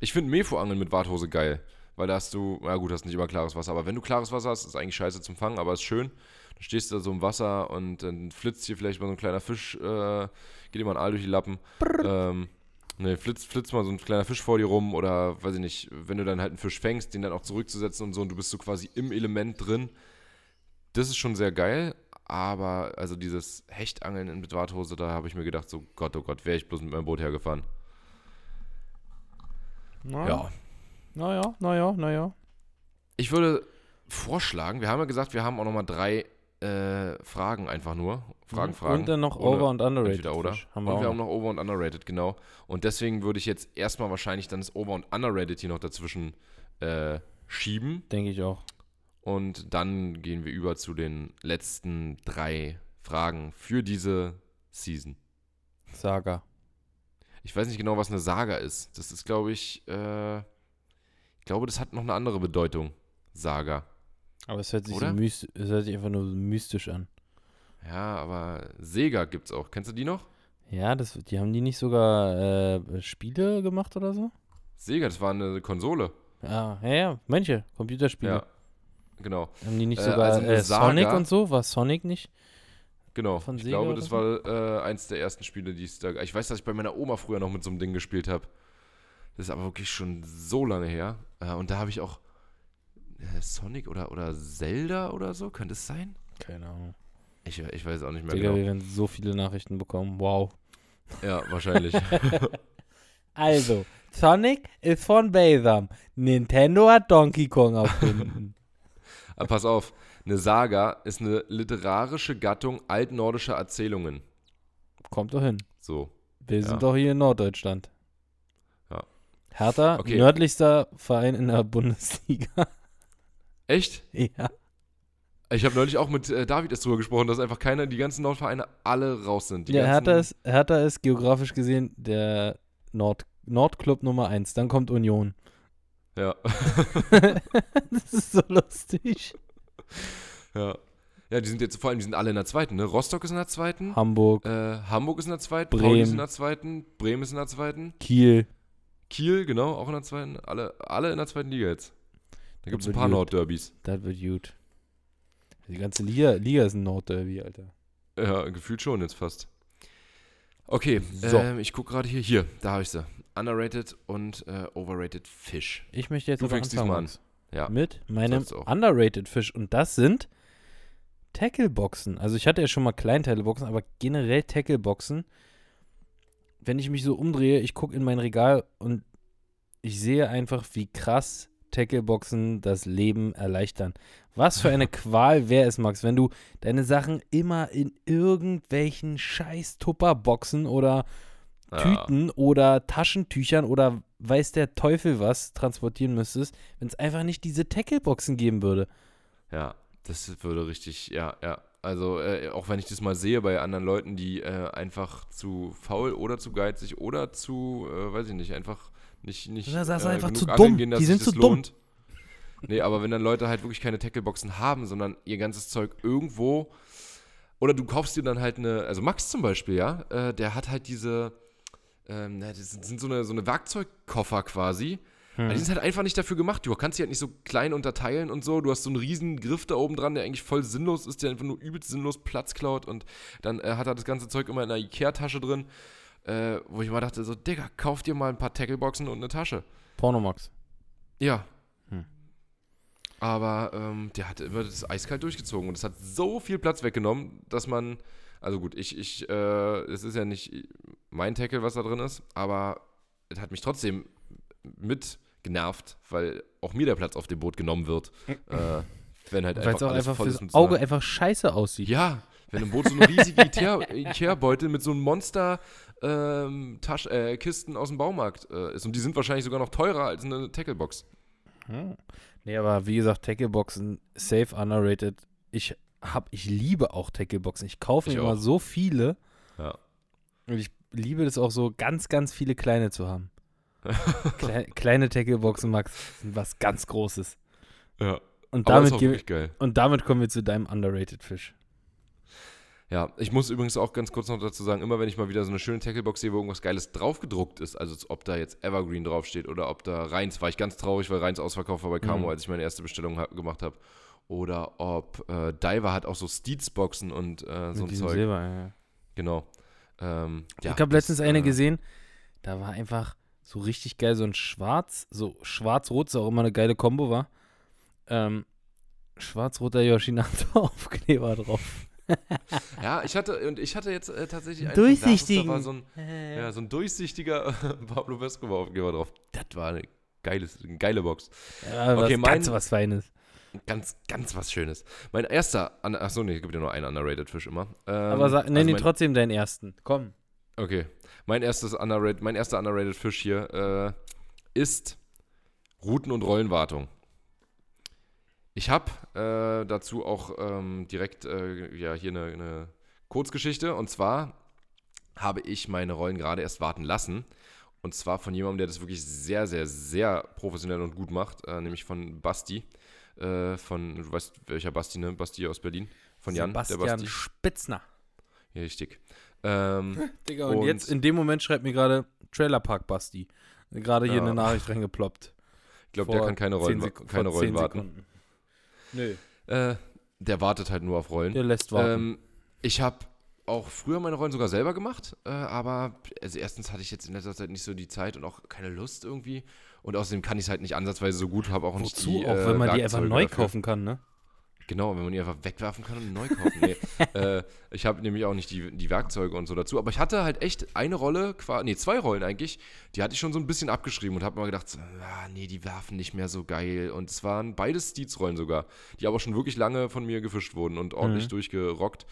Ich finde Mefo-Angeln mit Warthose geil, weil da hast du, na gut, hast nicht immer klares Wasser, aber wenn du klares Wasser hast, ist eigentlich scheiße zum Fangen, aber ist schön. Du stehst da so im Wasser und dann flitzt hier vielleicht mal so ein kleiner Fisch, äh, geht dir mal ein Aal durch die Lappen. Ähm, ne, flitzt, flitzt mal so ein kleiner Fisch vor dir rum oder, weiß ich nicht, wenn du dann halt einen Fisch fängst, den dann auch zurückzusetzen und so und du bist so quasi im Element drin. Das ist schon sehr geil, aber also dieses Hechtangeln in Warthose, da habe ich mir gedacht, so Gott, oh Gott, wäre ich bloß mit meinem Boot hergefahren. Ja. Naja, naja, naja. Ich würde vorschlagen, wir haben ja gesagt, wir haben auch nochmal drei äh, Fragen einfach nur Fragen, Mhm. Fragen. Und dann noch Over- und Underrated. Entweder oder. Haben wir und auch wir haben noch Over und Underrated, genau. Und deswegen würde ich jetzt erstmal wahrscheinlich dann das Over und Underrated hier noch dazwischen äh, schieben. Denke ich auch. Und dann gehen wir über zu den letzten drei Fragen für diese Season. Saga. Ich weiß nicht genau, was eine Saga ist. Das ist, glaube ich, äh, ich glaube, das hat noch eine andere Bedeutung. Saga. Aber es hört sich, so mystisch, es hört sich einfach nur mystisch an. Ja, aber Sega gibt's auch. Kennst du die noch? Ja, das, die haben die nicht sogar äh, Spiele gemacht oder so? Sega, das war eine Konsole. Ja, ja, ja, manche Computerspiele. Ja, genau. Haben die nicht Äh, sogar also äh, Sonic und so? War Sonic nicht? Genau, ich glaube, das war äh, eins der ersten Spiele, die es da. Ich weiß, dass ich bei meiner Oma früher noch mit so einem Ding gespielt habe. Das ist aber wirklich schon so lange her. Äh, und da habe ich auch äh, Sonic oder, oder Zelda oder so, könnte es sein? Keine Ahnung. Ich, ich weiß auch nicht mehr Digga, genau. wir werden so viele Nachrichten bekommen. Wow. Ja, wahrscheinlich. Also, Sonic ist von Basam. Nintendo hat Donkey Kong erfunden. aber pass auf, eine Saga ist eine literarische Gattung altnordischer Erzählungen. Kommt doch hin. So. Wir Ja. sind doch hier in Norddeutschland. Ja. Hertha, Okay. nördlichster Verein in der Bundesliga. Echt? ja. Ich habe neulich auch mit äh, David erst drüber gesprochen, dass einfach keiner, die ganzen Nordvereine alle raus sind. Die ja, Hertha ist, Hertha ist geografisch gesehen der Nord Nordclub Nummer 1. Dann kommt Union. Ja. das ist so lustig. Ja. Ja, die sind jetzt vor allem, die sind alle in der zweiten, ne? Rostock ist in der zweiten, Hamburg, äh, Hamburg ist in der zweiten, Bremen. Pauli ist in der zweiten, Bremen ist in der zweiten, Kiel. Kiel, genau, auch in der zweiten, alle, alle in der zweiten Liga jetzt. Da gibt es ein paar. Nordderbys. Das wird gut. Die ganze Liga, Liga ist ein Nordderby, Alter. Ja, gefühlt schon jetzt fast. Okay, So. ähm, ich gucke gerade hier, hier, da habe ich sie. Underrated und äh, overrated Fish. Ich möchte jetzt Du fängst anfangen, diesmal an. Ja. Mit meinem underrated Fisch. Und das sind Tackleboxen. Also ich hatte ja schon mal Kleinteilenboxen, aber generell Tackleboxen. Wenn ich mich so umdrehe, ich gucke in mein Regal und ich sehe einfach, wie krass Tackleboxen das Leben erleichtern. Was für eine Qual wäre es, Max, wenn du deine Sachen immer in irgendwelchen scheiß Tupperboxen oder Tüten oder Taschentüchern oder weiß der Teufel was transportieren müsstest, wenn es einfach nicht diese Tackleboxen geben würde. Ja, das würde richtig, ja, ja. Also, äh, auch wenn ich das mal sehe bei anderen Leuten, die äh, einfach zu faul oder zu geizig oder zu, äh, weiß ich nicht, einfach nicht, nicht Ja, das ist einfach genug zu dumm. Gehen, dass Die sich sind das zu dumm. lohnt. Nee, aber wenn dann Leute halt wirklich keine Tackleboxen haben, sondern ihr ganzes Zeug irgendwo oder du kaufst dir dann halt eine, also Max zum Beispiel, ja, äh, der hat halt diese, ähm, das sind so eine, so eine Werkzeugkoffer quasi. Aber die sind halt einfach nicht dafür gemacht. Du kannst die halt nicht so klein unterteilen und so. Du hast so einen riesen Griff da oben dran, der eigentlich voll sinnlos ist, der einfach nur übelst sinnlos Platz klaut. Und dann äh, hat er das ganze Zeug immer in einer Ikea-Tasche drin, äh, wo ich mal dachte, so, Digga, kauf dir mal ein paar Tackleboxen und eine Tasche. Pornomax. Ja. Hm. Aber ähm, der hat immer das eiskalt durchgezogen und es hat so viel Platz weggenommen, dass man, also gut, ich, ich, äh, es ist ja nicht mein Tackle, was da drin ist, aber es hat mich trotzdem mit genervt, weil auch mir der Platz auf dem Boot genommen wird, äh, wenn halt Weil einfach auch alles einfach voll ist fürs mit so Auge einfach scheiße aussieht. ja, wenn im Boot so eine riesige Ikea- Ikea-Beutel mit so einem Monster ähm, Tasch, äh, Kisten aus dem Baumarkt äh, ist und die sind wahrscheinlich sogar noch teurer als eine Tacklebox. Hm. Nee, aber wie gesagt, Tackleboxen, safe underrated. Ich hab, ich liebe auch Tackleboxen. Ich kaufe Ich mir immer auch. so viele. Ja. Und ich liebe das auch so, ganz, ganz viele kleine zu haben. Kle kleine Tackleboxen, Max, sind was ganz Großes. Ja. Und damit, geil. und damit kommen wir zu deinem underrated Fisch. Ja, ich muss übrigens auch ganz kurz noch dazu sagen, immer wenn ich mal wieder so eine schöne Tacklebox sehe, wo irgendwas Geiles draufgedruckt ist, also ob da jetzt Evergreen draufsteht oder ob da Reins, war ich ganz traurig, weil Reins ausverkauft war bei Camo, Mhm. als ich meine erste Bestellung ha gemacht habe. Oder ob äh, Diver hat auch so Steeds-Boxen und äh, so ein Zeug. Silber, ja. Genau. Ähm, ja, ich habe das, letztens eine äh, gesehen, da war einfach so richtig geil, so ein Schwarz, so schwarz-rot, ist auch immer eine geile Kombo war. Ähm, schwarz-roter Yoshinato-Aufkleber drauf. Ja, ich hatte, und ich hatte jetzt äh, tatsächlich einen Durchsichtigen. Da war so ein, ja, so ein durchsichtiger Pablo Vescover Aufkleber drauf. Das war eine, geiles, eine geile Box. Ja, Okay, was mein- ganz was Feines. Ganz, ganz was Schönes. Mein erster, un- ach so, nee, es gibt ja nur einen underrated Fisch immer. Ähm, Aber sag, nenn also ihn trotzdem deinen ersten. Komm. Okay. Mein erstes underrated, mein erster underrated Fisch hier äh, ist Routen- und Rollenwartung. Ich habe äh, dazu auch ähm, direkt äh, ja, hier eine, eine Kurzgeschichte. Und zwar habe ich meine Rollen gerade erst warten lassen. Und zwar von jemandem, der das wirklich sehr, sehr, sehr professionell und gut macht, äh, nämlich von Basti. Äh, von, du weißt, welcher Basti, ne? Basti aus Berlin. Von Jan, Sebastian der Basti. Spitzner. Ja, richtig. Ähm, Digga, und, Und- jetzt in dem Moment schreibt mir gerade Trailerpark Basti. Gerade hier Ja. eine Nachricht reingeploppt. ich glaube, der kann keine 10 Rollen, Sek- keine Rollen 10 warten. Sekunden. Nö, Äh, der wartet halt nur auf Rollen. der lässt warten. Ähm, ich habe auch früher meine Rollen sogar selber gemacht, äh, aber also erstens hatte ich jetzt in letzter Zeit nicht so die Zeit und auch keine Lust irgendwie. Und außerdem kann ich es halt nicht ansatzweise so gut, habe auch nicht Wozu? die auch äh, wenn man die einfach neu dafür. kaufen kann, ne? Genau, wenn man die einfach wegwerfen kann und neu kaufen. Nee, äh, ich habe nämlich auch nicht die, die Werkzeuge und so dazu. Aber ich hatte halt echt eine Rolle, nee, zwei Rollen eigentlich, die hatte ich schon so ein bisschen abgeschrieben und habe mal gedacht, ah, nee, die werfen nicht mehr so geil. Und es waren beides Steeds-Rollen sogar, die aber schon wirklich lange von mir gefischt wurden und ordentlich Mhm. durchgerockt.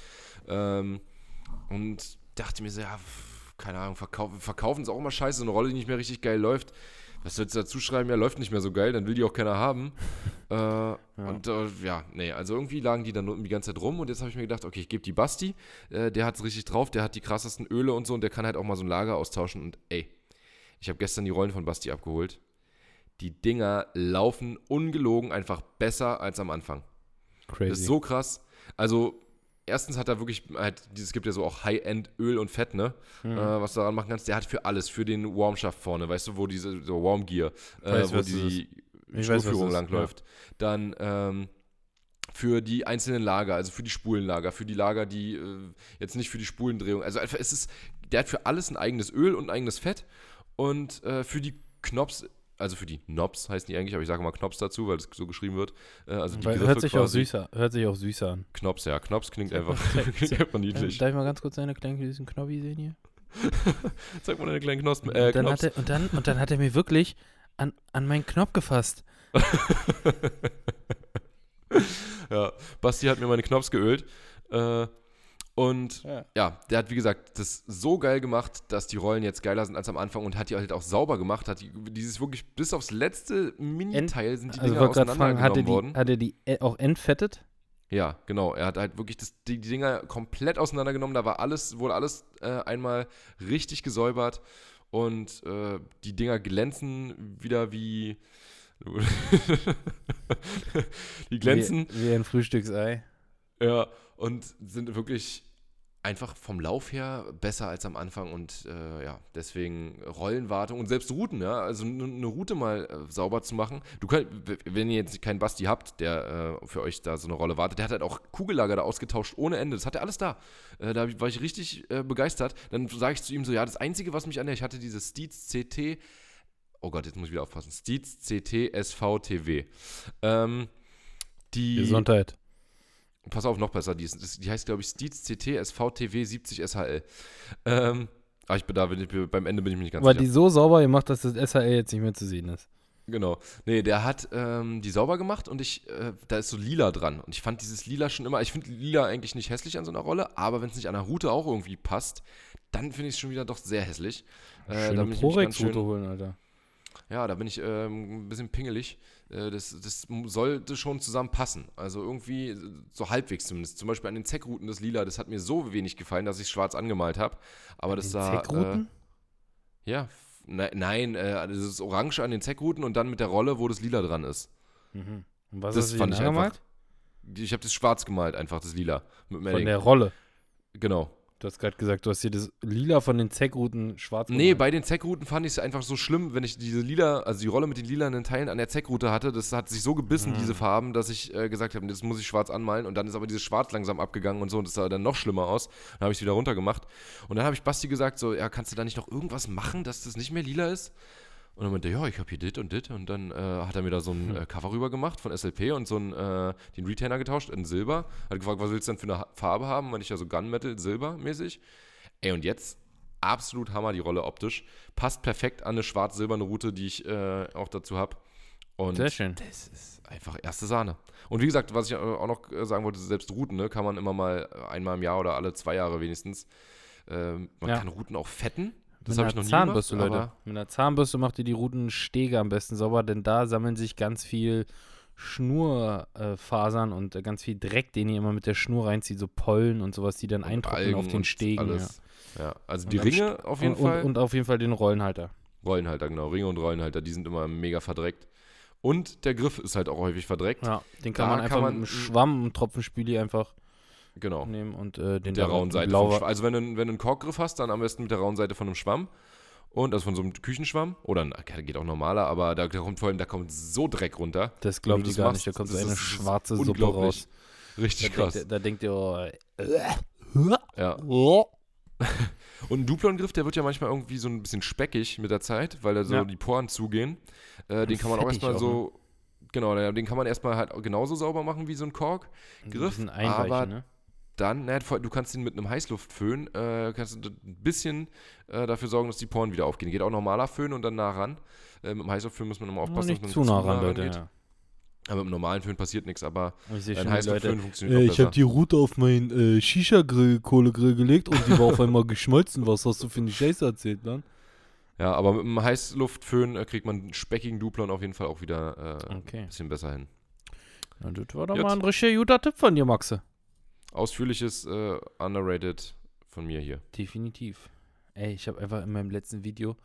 Ähm, und dachte mir so, ja, keine Ahnung, verkau verkaufen ist auch immer scheiße, so eine Rolle, die nicht mehr richtig geil läuft. Was sollst du dazu schreiben? Ja, läuft nicht mehr so geil, dann will die auch keiner haben. Äh, Und äh, ja, nee, also irgendwie lagen die dann nur die ganze Zeit rum und jetzt habe ich mir gedacht, okay, ich gebe die Basti, äh, der hat es richtig drauf, der hat die krassesten Öle und so und der kann halt auch mal so ein Lager austauschen und ey, ich habe gestern die Rollen von Basti abgeholt. Die Dinger laufen ungelogen einfach besser als am Anfang. Crazy. Das ist so krass. Also, erstens hat er wirklich, halt, es gibt ja so auch High-End-Öl und Fett, ne? Mhm. Äh, was du daran machen kannst. Der hat für alles, für den Warmschaft vorne, weißt du, wo diese, so Warm-Gear, äh, wo die ist, langläuft. Dann, ähm, für die einzelnen Lager, also für die Spulenlager, für die Lager, die äh, jetzt nicht für die Spulendrehung. Also einfach, es ist, der hat für alles ein eigenes Öl und ein eigenes Fett. Und äh, für die Knops, also für die Knobs heißen die eigentlich, aber ich sage mal Knops dazu, weil es so geschrieben wird. Äh, also die Weil, Griffe hört sich auch quasi. süßer, hört sich auch süßer an. Knops, ja. Knops klingt einfach, klingt einfach niedlich. Darf ich mal ganz kurz seine kleinen süßen Knobby sehen hier? Zeig mal deine kleinen Knospen. Äh, und, dann Knops. hat er, und, dann, und dann hat er mir wirklich an, an meinen Knopf gefasst. ja, Basti hat mir meine Knops geölt. Äh, und Ja. ja, der hat, wie gesagt, das so geil gemacht, dass die Rollen jetzt geiler sind als am Anfang und hat die halt auch sauber gemacht. Hat die, dieses wirklich bis aufs letzte Mini-Teil sind die Also Dinger gerade fragen, hat er auseinandergenommen die, worden. hat er die äh, auch entfettet? Ja, genau. Er hat halt wirklich das, die, die Dinger komplett auseinandergenommen. Da war alles, wurde alles äh, einmal richtig gesäubert und äh, die Dinger glänzen wieder wie. die glänzen. Wie, wie ein Frühstücksei. Ja, und sind wirklich einfach vom Lauf her besser als am Anfang und äh, ja, deswegen Rollenwartung und selbst Routen, ja, also eine Route mal äh, sauber zu machen. Du könnt, wenn ihr jetzt keinen Basti habt, der äh, für euch da so eine Rolle wartet, der hat halt auch Kugellager da ausgetauscht ohne Ende. Das hat er alles da. Äh, da war ich richtig äh, begeistert. Dann sage ich zu ihm so, ja, das Einzige, was mich an der, ich hatte dieses Steeds CT, oh Gott, jetzt muss ich wieder aufpassen, Steeds CT SVTW. Ähm, die, Gesundheit. Pass auf, noch besser. Die, ist, die heißt, glaube ich, Steeds CT SVTW 70 SHL. Ähm, aber ich bin da, bin ich, beim Ende bin ich mir nicht ganz Aber sicher. die so sauber gemacht, dass das SHL jetzt nicht mehr zu sehen ist. Genau. Nee, der hat ähm, die sauber gemacht und ich, äh, da ist so lila dran. Und ich fand dieses lila schon immer, ich finde lila eigentlich nicht hässlich an so einer Rolle, aber wenn es nicht an der Route auch irgendwie passt, dann finde ich es schon wieder doch sehr hässlich. Äh, Schöne Prorex-Route holen, Alter. Ja, da bin ich ähm, ein bisschen pingelig. Äh, das, das sollte schon zusammenpassen. Also irgendwie so halbwegs zumindest. Zum Beispiel an den Zeckrouten das Lila, das hat mir so wenig gefallen, dass ich es schwarz angemalt habe. Aber das Den sah. Zeckrouten? Äh, ja, ne, nein, äh, das ist Orange an den Zeckrouten und dann mit der Rolle, wo das Lila dran ist. Mhm. Und was das hast du fand ich einfach. angemalt? Ich habe das schwarz gemalt, einfach das Lila. Mit Von der Rolle. Genau. Du hast gerade gesagt, du hast hier das Lila von den Zeckrouten schwarz Nee, gemalt. bei den Zeckrouten fand ich es einfach so schlimm, wenn ich diese lila, also die Rolle mit den lilanen Teilen an der Zeckroute hatte, das hat sich so gebissen, Mhm. diese Farben, dass ich äh, gesagt habe, das muss ich schwarz anmalen und dann ist aber dieses Schwarz langsam abgegangen und so und das sah dann noch schlimmer aus. Dann habe ich es wieder runtergemacht und dann habe ich Basti gesagt, so, ja, kannst du da nicht noch irgendwas machen, dass das nicht mehr lila ist? Und dann meinte er, ja, ich habe hier dit und dit und dann äh, hat er mir da so ein Hm. äh, Cover rüber gemacht von SLP und so ein, äh, den Retainer getauscht in Silber. Hat gefragt, was willst du denn für eine Farbe haben? Meinte ich ja so Gunmetal, Silber mäßig. Ey, und jetzt absolut Hammer die Rolle optisch. Passt perfekt an eine schwarz-silberne Route, die ich äh, auch dazu habe. Und Sehr schön. das ist einfach erste Sahne. Und wie gesagt, was ich äh, auch noch äh, sagen wollte, selbst Routen, ne, kann man immer mal einmal im Jahr oder alle zwei Jahre wenigstens. Ähm, man Ja. kann Routen auch fetten. Das Mit habe ich einer noch nie Zahnbürste, gemacht, Leute. Mit einer Zahnbürste macht ihr die Routenstege am besten sauber, denn da sammeln sich ganz viel Schnurfasern äh, und äh, ganz viel Dreck, den ihr immer mit der Schnur reinzieht, so Pollen und sowas, die dann und eintrocknen auf den Stegen. Ja. Alles. Ja. also Und die Ringe auf jeden und, Fall. Und, auf jeden Fall den Rollenhalter. Rollenhalter, genau. Ringe und Rollenhalter, die sind immer mega verdreckt. Und der Griff ist halt auch häufig verdreckt. Ja, den kann Da man einfach kann mit man- einem Schwamm, einem Tropfenspüli einfach Genau. nehmen und äh, den Mit der rauen Seite. Vom. Also wenn du, wenn du einen Korkgriff hast, dann am besten mit der rauen Seite von einem Schwamm. Und also von so einem Küchenschwamm. Oder der geht auch normaler, aber da, da kommt vor allem, da kommt so Dreck runter. Das glaubt ihr gar machst, nicht, da kommt so eine schwarze Suppe raus. Richtig Da krass. denkt, da denkt ihr, oh, Ja. Und ein Duplon-Griff, der wird ja manchmal irgendwie so ein bisschen speckig mit der Zeit, weil da so Ja. die Poren zugehen. Äh, den kann man auch erstmal auch, so. Genau, der- den kann man erstmal halt genauso sauber machen wie so ein Kork. Ein aber ne? Dann, na, du kannst ihn mit einem Heißluftföhn, äh, kannst du ein bisschen äh, dafür sorgen, dass die Poren wieder aufgehen. Geht auch normaler Föhn und dann nah ran. Äh, mit dem Heißluftföhn muss man immer aufpassen, nicht dass zu man nah ran, Leute. rangeht. Ja. Aber mit dem normalen Föhn passiert nichts, aber ein Leute. Heißluftföhn funktioniert Äh, auch ich habe die Route auf meinen äh, Shisha-Grill, Kohlegrill gelegt und die war auf einmal geschmolzen. Was hast du für eine Scheiße erzählt, Mann? Ja, aber mit dem Heißluftföhn äh, kriegt man einen speckigen Duplon auf jeden Fall auch wieder äh, ein Okay. bisschen besser hin. Ja, das war doch Gut. mal ein richtig guter Tipp von dir, Maxe. Ausführliches äh, Underrated von mir hier. Definitiv. Ey, ich habe einfach in meinem letzten Video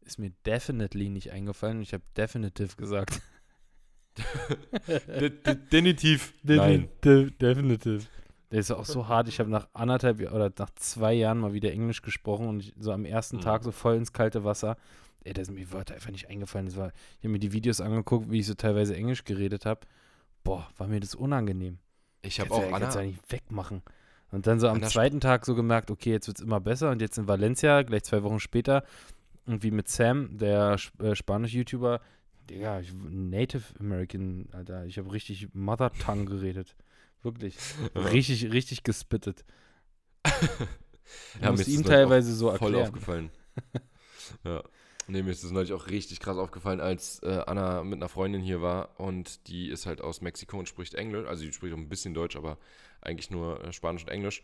ist mir definitely nicht eingefallen ich habe definitive gesagt. Definitiv. Nein. De definitive. Der ist auch so hart. Ich habe nach anderthalb oder nach zwei Jahren mal wieder Englisch gesprochen und ich, so am ersten Mhm. Tag so voll ins kalte Wasser. Ey, das ist mir Wörter einfach nicht eingefallen. Das war, ich habe mir die Videos angeguckt, wie ich so teilweise Englisch geredet habe. Boah, war mir das unangenehm. Ich habe auch ja, kannst ja Anna. nicht wegmachen. Und dann so am Anna- zweiten Tag so gemerkt, okay, jetzt wird es immer besser. Und jetzt in Valencia, gleich zwei Wochen später, irgendwie mit Sam, der äh, Spanisch-YouTuber, Digga, ich, Native American, Alter, ich habe richtig Mother Tongue geredet. Wirklich. Richtig, richtig gespittet. Ja, muss ihm teilweise so voll erklären. aufgefallen. ja. Nee, mir ist das neulich auch richtig krass aufgefallen, als äh, Anna mit einer Freundin hier war und die ist halt aus Mexiko und spricht Englisch. Also die spricht auch ein bisschen Deutsch, aber eigentlich nur äh, Spanisch und Englisch.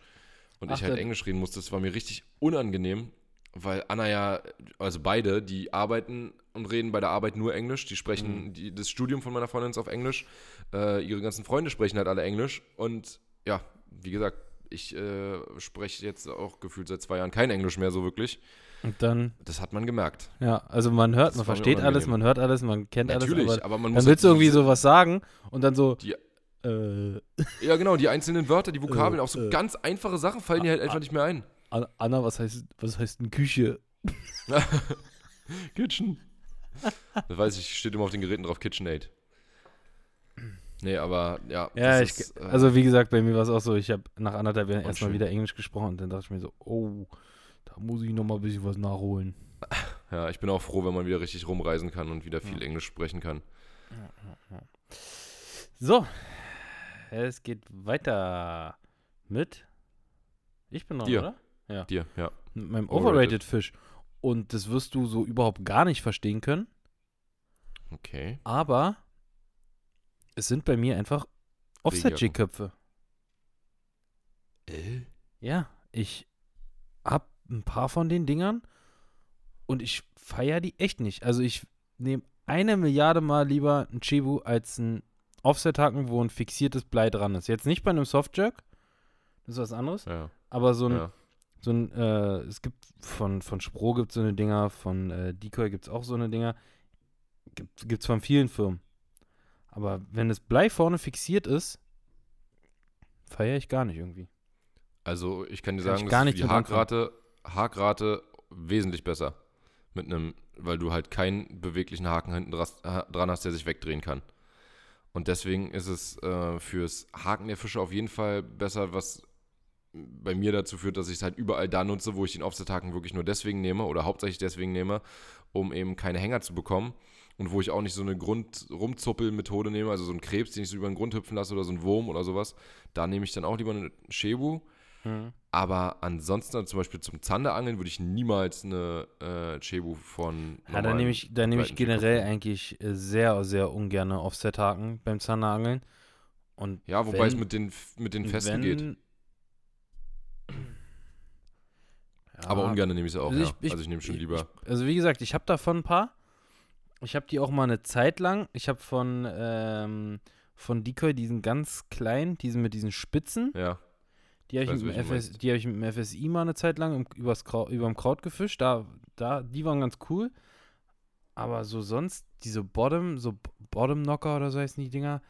Und Ach, ich halt Englisch reden musste. Das war mir richtig unangenehm, weil Anna ja, also beide, die arbeiten und reden bei der Arbeit nur Englisch. Die sprechen, Mhm. die, das Studium von meiner Freundin ist auf Englisch. Äh, ihre ganzen Freunde sprechen halt alle Englisch. Und ja, wie gesagt, ich äh, spreche jetzt auch gefühlt seit zwei Jahren kein Englisch mehr so wirklich. Und dann, Das hat man gemerkt. ja, also man hört, Das man versteht alles, man hört alles, man kennt Natürlich, alles, aber aber man dann muss. willst du irgendwie sowas sagen und dann so, Die- äh, Ja, genau, die einzelnen Wörter, die Vokabeln, auch so äh. ganz einfache Sachen fallen dir halt einfach nicht mehr ein. An- Anna, was heißt, was heißt denn Küche? Kitchen. Das weiß ich, steht immer auf den Geräten drauf, KitchenAid. Nee, aber ja. Ja, ich, ist, äh, also wie gesagt, bei mir war es auch so, ich habe nach anderthalb Jahren erstmal wieder Englisch gesprochen und dann dachte ich mir so, oh, da muss ich noch mal ein bisschen was nachholen. Ja, ich bin auch froh, wenn man wieder richtig rumreisen kann und wieder viel Ja. Englisch sprechen kann. So, es geht weiter mit, ich bin dran, Dir. oder? Dir, ja. Mit meinem Overrated. Overrated Fisch. Und das wirst du so überhaupt gar nicht verstehen können, Okay. aber es sind bei mir einfach Offset-G-Köpfe. Äh? Ja, ich hab ein paar von den Dingern und ich feiere die echt nicht. Also ich nehme eine Milliarde Mal lieber ein Chibu als ein Offset-Haken, wo ein fixiertes Blei dran ist. Jetzt nicht bei einem Softjerk, das ist was anderes, Ja. aber so ein, ja. so ein äh, es gibt von, von Spro gibt es so eine Dinger, von äh, Decoy gibt es auch so eine Dinger. Gibt es von vielen Firmen. Aber wenn das Blei vorne fixiert ist, feiere ich gar nicht irgendwie. Also, ich kann dir Kann ich sagen, für die. Hakrate, Hakrate wesentlich besser. Mit einem, weil du halt keinen beweglichen Haken hinten dran hast, der sich wegdrehen kann. Und deswegen ist es äh, fürs Haken der Fische auf jeden Fall besser, was bei mir dazu führt, dass ich es halt überall da nutze, wo ich den Offset-Haken wirklich nur deswegen nehme oder hauptsächlich deswegen nehme, um eben keine Hänger zu bekommen. Und wo ich auch nicht so eine Grund-Rumzuppel-Methode nehme, also so einen Krebs, den ich so über den Grund hüpfen lasse oder so einen Wurm oder sowas. Da nehme ich dann auch lieber einen Shebu. Hm. Aber ansonsten, also zum Beispiel zum Zanderangeln, würde ich niemals eine äh, Cebu von. Ja, da nehme ich, da nehme ich generell Jigcraft eigentlich äh, sehr, sehr ungern Offset-Haken beim Zanderangeln. Und Ja, wobei es wenn- mit den, mit den Festen geht. wenn, Aber Ja, ungern nehme ich sie auch, also ja. ich- ich- also ich nehme schon ich- lieber. Also wie gesagt, ich habe davon ein paar. Ich habe die auch mal eine Zeit lang. Ich habe von, ähm, von Decoy diesen ganz kleinen, diesen mit diesen Spitzen. ja. Die habe Ich ich, FS, die hab ich mit dem FSI mal eine Zeit lang im, übers Kraut, überm Kraut gefischt. Da, da, die waren ganz cool. Aber so sonst, diese Bottom, so B- Bottom Knocker oder so heißen die Dinger,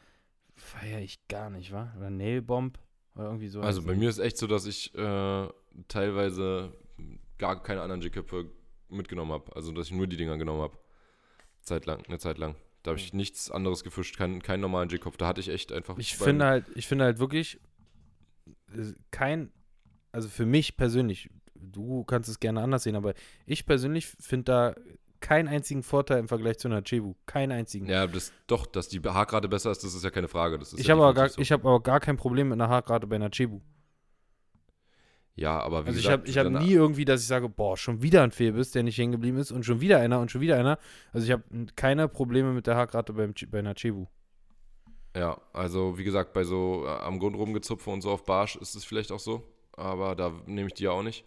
feiere ich gar nicht, wa? Oder Nail Bomb oder irgendwie so. Also bei mir ist echt so, dass ich äh, teilweise gar keine anderen Jigköpfe mitgenommen habe. Also dass ich nur die Dinger genommen habe. Zeit lang, eine Zeit lang. Da habe ich nichts anderes gefischt, keinen, keinen normalen Jigkopf. Da hatte ich echt einfach. Ich finde halt, ich finde halt wirklich kein, also für mich persönlich, du kannst es gerne anders sehen, aber ich persönlich finde da keinen einzigen Vorteil im Vergleich zu einer Cebu. Keinen einzigen. Ja, das, doch, dass die Haargrade besser ist, das ist ja keine Frage. Das ist ich ja habe aber, gar, so. ich hab aber gar kein Problem mit einer Haargrade bei einer Cebu. Ja, aber wie Also ich gesagt, habe ich hab dann- nie irgendwie, dass ich sage, boah, schon wieder ein Fehlbiss, der nicht hängen geblieben ist und schon wieder einer und schon wieder einer. Also ich habe keine Probleme mit der beim, Ce- bei einer Cebu. Ja, also wie gesagt, bei so äh, am Grund rumgezupfe und so auf Barsch ist es vielleicht auch so. Aber da nehme ich die ja auch nicht.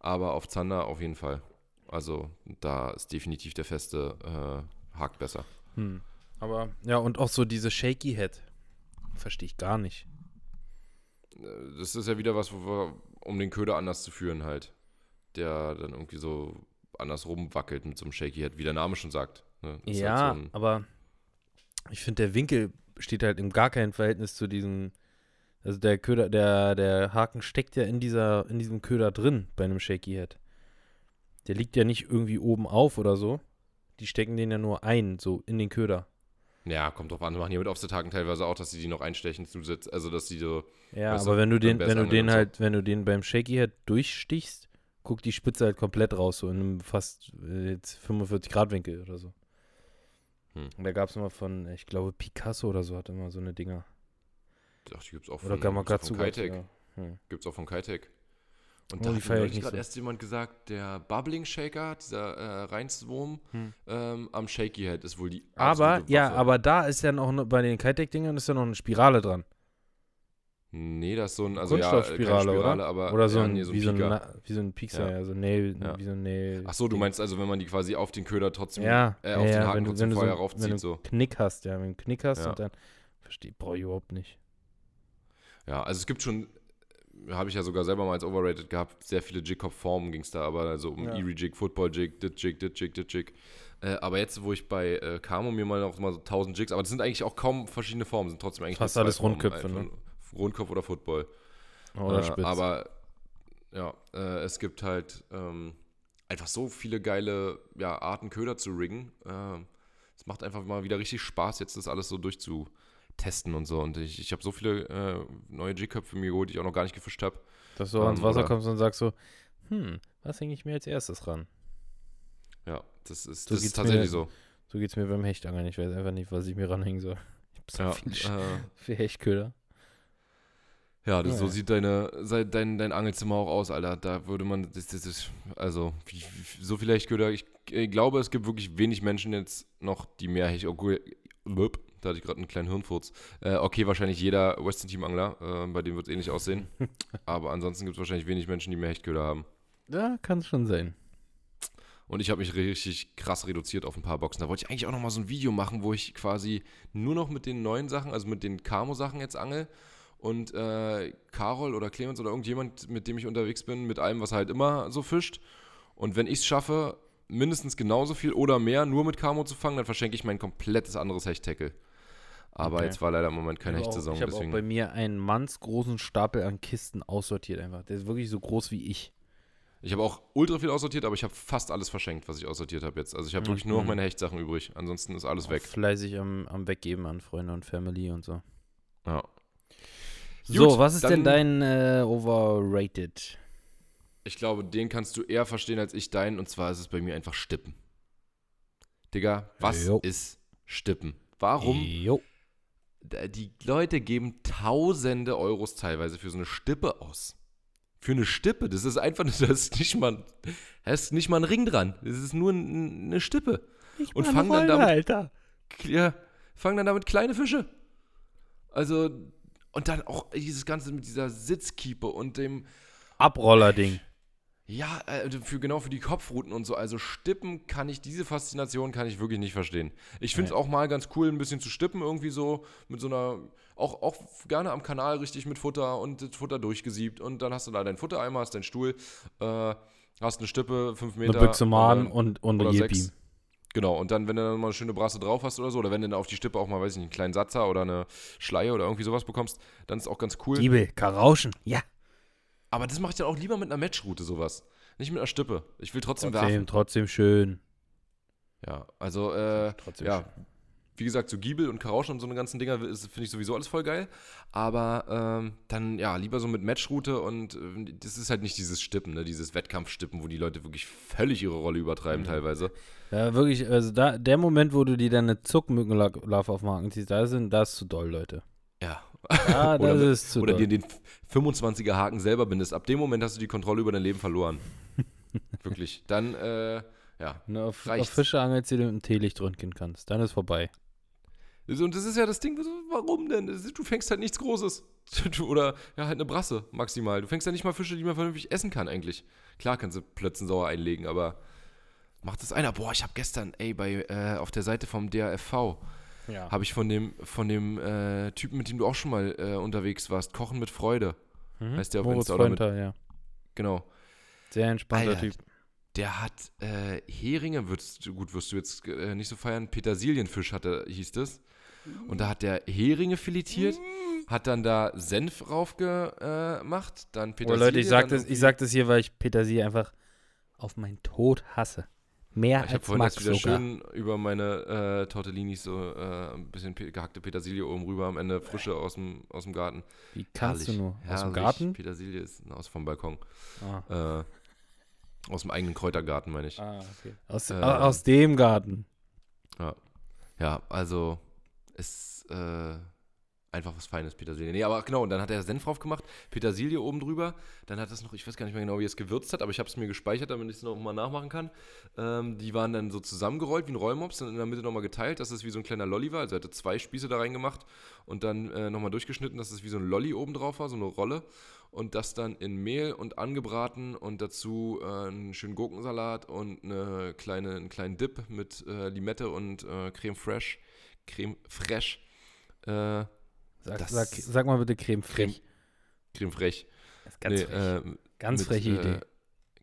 Aber auf Zander auf jeden Fall. Also da ist definitiv der feste äh, Hakt besser. Hm. Aber ja, und auch so diese Shaky Head. Verstehe ich gar nicht. Äh, Das ist ja wieder was, wo wir, um den Köder anders zu führen halt. Der dann irgendwie so anders rumwackelt mit so einem Shaky Head, wie der Name schon sagt. Ne? Ist ja, halt so aber ich finde, der Winkel steht halt im gar kein Verhältnis zu diesem. Also der Köder, der, der Haken steckt ja in dieser, in diesem Köder drin bei einem Shaky Head. Der liegt ja nicht irgendwie oben auf oder so. Die stecken den ja nur ein, so in den Köder. ja, kommt drauf an. Wir machen hier mit Offset-Tagen teilweise auch, dass sie die noch einstechen zusätzlich. Also dass die so. Ja, aber wenn du den, beim wenn du den und so. halt, wenn du den beim Shaky Head durchstichst, guckt die Spitze halt komplett raus, so in einem fast äh, jetzt 45 Grad Winkel oder so. Hm. Und da gab es immer von, ich glaube, Picasso oder so hat immer so eine Dinger. Ach, die gibt's auch Oder von, von Kitec. ja. Hm. Gibt's auch von Kitec. Und Oh, da hat mir gerade so. erst jemand gesagt, der Bubbling Shaker, dieser äh, Reinswurm Hm. ähm, am Shaky Head ist wohl die Aber, ja, aber da ist ja noch, ne- bei den Kitec-Dingern ist ja noch eine Spirale dran. Nee, das ist so ein, also ja, äh, Kunststoffspirale, keine Spirale, oder? aber Oder so ja, ein, nee, so ein wie, so ein Pika. Wie so ein Pixar, Ja. ja, so ein Nail, Ja. wie so ein Nail. Ach so, du meinst also, wenn man die quasi auf den Köder trotzdem, ja, äh, ja, auf den ja, Haken wenn trotzdem wenn du so, vorher wenn du raufzieht, einen so. Knick hast, ja, wenn du einen Knick hast Ja. und dann, verstehe, brauche ich überhaupt nicht. Ja, also es gibt schon, habe ich ja sogar selber mal als Overrated gehabt, sehr viele Jig-Hop-Formen ging es da, aber also um Ja. Erie-Jig, Football-Jig, Dit-Jig, Dit-Jig, Dit-Jig. Äh, aber jetzt, wo ich bei äh, Camo mir mal noch mal so 1000 Jigs, aber das sind eigentlich auch kaum verschiedene Formen, sind trotzdem eigentlich Fast alles Rundköpfe, ne? Rundkopf oder Football. Oder äh, spitz. Aber ja, äh, es gibt halt ähm, einfach so viele geile ja, Arten Köder zu riggen. Ähm, es macht einfach mal wieder richtig Spaß, jetzt das alles so durchzutesten und so. Und ich, ich habe so viele äh, neue Jig-Köpfe mir geholt, die ich auch noch gar nicht gefischt habe. Dass du ans ähm, Wasser oder- kommst und sagst so, hm, was hänge ich mir als erstes ran? Ja, das ist, So das ist tatsächlich mir- so. So geht's mir beim Hechtangeln. Ich weiß einfach nicht, was ich mir ranhängen soll. Ich hab so Ja, viel, äh, viel Hechtköder. Ja das, so Ja. sieht deine, dein, dein Angelzimmer auch aus, Alter. Da würde man, das, das ist, also, so viele Hechtköder. Ich, ich glaube, es gibt wirklich wenig Menschen jetzt noch, die mehr obwohl, Blöp, da hatte ich gerade einen kleinen Hirnfurz. Äh, okay, wahrscheinlich jeder Western Team Angler, äh, bei dem wird es ähnlich aussehen. Aber ansonsten gibt es wahrscheinlich wenig Menschen, die mehr Hechtköder haben. Ja, kann es schon sein. Und ich habe mich richtig krass reduziert auf ein paar Boxen. Da wollte ich eigentlich auch noch mal so ein Video machen, wo ich quasi nur noch mit den neuen Sachen, also mit den Camo-Sachen jetzt angel. Und äh, Carol oder Clemens oder irgendjemand, mit dem ich unterwegs bin, mit allem, was er halt immer so fischt. Und wenn ich es schaffe, mindestens genauso viel oder mehr nur mit Camo zu fangen, dann verschenke ich mein komplettes anderes Hechttackle. Aber Okay. jetzt war leider im Moment keine auch- Hechtsaison, Ich habe auch bei mir einen mannsgroßen Stapel an Kisten aussortiert einfach. Der ist wirklich so groß wie ich. Ich habe auch ultra viel aussortiert, aber ich habe fast alles verschenkt, was ich aussortiert habe jetzt. Also ich habe wirklich nur noch Mhm. meine Hechtsachen übrig. Ansonsten ist alles weg. Fleißig am, am Weggeben an Freunde und Family und so. Ja. So, Gut, was ist denn dein äh, Overrated? Ich glaube, den kannst du eher verstehen als ich deinen. Und zwar ist es bei mir einfach Stippen. Digga, was Jo. ist Stippen? Warum? Jo. Die Leute geben tausende Euros teilweise für so eine Stippe aus. Für eine Stippe. Das ist einfach, da ist nicht mal, da ist nicht mal ein Ring dran. Das ist nur ein, eine Stippe. Und fangen dann damit, Alter. ja, fangen dann damit kleine Fische. Also, und dann auch dieses Ganze mit dieser Sitzkiepe und dem, Abrollerding. ja, äh, für genau für die Kopfruten und so. Also Stippen kann ich, diese Faszination kann ich wirklich nicht verstehen. Ich finde es auch mal ganz cool, ein bisschen zu stippen, irgendwie so mit so einer, auch, auch gerne am Kanal richtig mit Futter und das Futter durchgesiebt. Und dann hast du da deinen Futtereimer, hast deinen Stuhl, äh, hast eine Stippe, fünf Eine Meter. Büchse Maden äh, und, und oder eine sechs. Genau, und dann, wenn du dann mal eine schöne Brasse drauf hast oder so, oder wenn du dann auf die Stippe auch mal, weiß ich nicht, einen kleinen Satzer oder eine Schleie oder irgendwie sowas bekommst, dann ist auch ganz cool. Giebel, Karauschen. Ja. Aber das mache ich dann auch lieber mit einer Matchroute sowas. Nicht mit einer Stippe. Ich will trotzdem, werfen. Trotzdem, trotzdem schön. Ja, also, äh, Trotzdem ja, schön. Wie gesagt, so Giebel und Karauschen und so eine ganzen Dinger finde ich sowieso alles voll geil. Aber ähm, dann, ja, lieber so mit Matchroute und äh, das ist halt nicht dieses Stippen, ne, dieses Wettkampfstippen, wo die Leute wirklich völlig ihre Rolle übertreiben Mhm. teilweise. Ja, wirklich, also da, der Moment, wo du dir dann eine Zuckmückenlarve auf Haken ziehst, da sind, das ist zu doll, Leute. Ja. Ja, Oder das ist zu Oder doll. dir den 25er Haken selber bindest. Ab dem Moment hast du die Kontrolle über dein Leben verloren. Wirklich. Dann, äh, ja. Du auf, auf. Fische angelst, die du mit dem Teelicht röntgen kannst, dann ist vorbei. Und das ist ja das Ding, warum denn? Du fängst halt nichts Großes. Oder ja, halt eine Brasse maximal. Du fängst ja nicht mal Fische, die man vernünftig essen kann eigentlich. Klar kannst du Plötzen sauer einlegen, aber macht das einer. Boah, ich habe gestern, ey, bei, äh, auf der Seite vom DRFV, Ja. habe ich von dem, von dem äh, Typen, mit dem du auch schon mal äh, unterwegs warst, Kochen mit Freude. Mhm. heißt der auf Moritz Insta oder mit- Freundter, ja. Genau. Sehr entspannter Alter, Typ. Der hat äh, Heringe, würdest, gut, wirst du jetzt äh, nicht so feiern, Petersilienfisch hatte, hieß das. Und da hat der Heringe filetiert, hat dann da Senf drauf gemacht, dann Oh, Petersilie. Leute, ich sag, das, ich sag das hier, weil ich Petersilie einfach auf meinen Tod hasse. Mehr Ich habe als vorhin Max jetzt wieder sogar. schön über meine äh, Tortellinis so äh, ein bisschen pe gehackte Petersilie oben rüber, am Ende frische aus dem, aus dem Garten. Wie kannst Herrlich, du nur? Aus dem herrlich. Garten? Petersilie ist aus vom Balkon. Ah, Äh, aus dem eigenen Kräutergarten, meine ich. ah okay. Aus, Äh, au- aus dem Garten. Ja, also ist äh, einfach was Feines, Petersilie. Nee, aber genau, und dann hat er Senf drauf gemacht, Petersilie oben drüber. Dann hat es noch, ich weiß gar nicht mehr genau, wie es gewürzt hat, aber ich habe es mir gespeichert, damit ich es nochmal nachmachen kann. Ähm, die waren dann so zusammengerollt wie ein Rollmops, dann in der Mitte nochmal geteilt, dass es wie so ein kleiner Lolli war. Also er hatte zwei Spieße da reingemacht und dann äh, nochmal durchgeschnitten, dass es wie so ein Lolli oben drauf war, so eine Rolle. Und das dann in Mehl und angebraten und dazu äh, einen schönen Gurkensalat und eine kleine, einen kleinen Dip mit äh, Limette und äh, Creme Fraiche. Creme Fraiche. Äh, Sag, sag, sag mal bitte Creme Creme- frech. Creme Fraiche. Das ist ganz Nee, frech. äh, ganz mit, freche äh, Idee.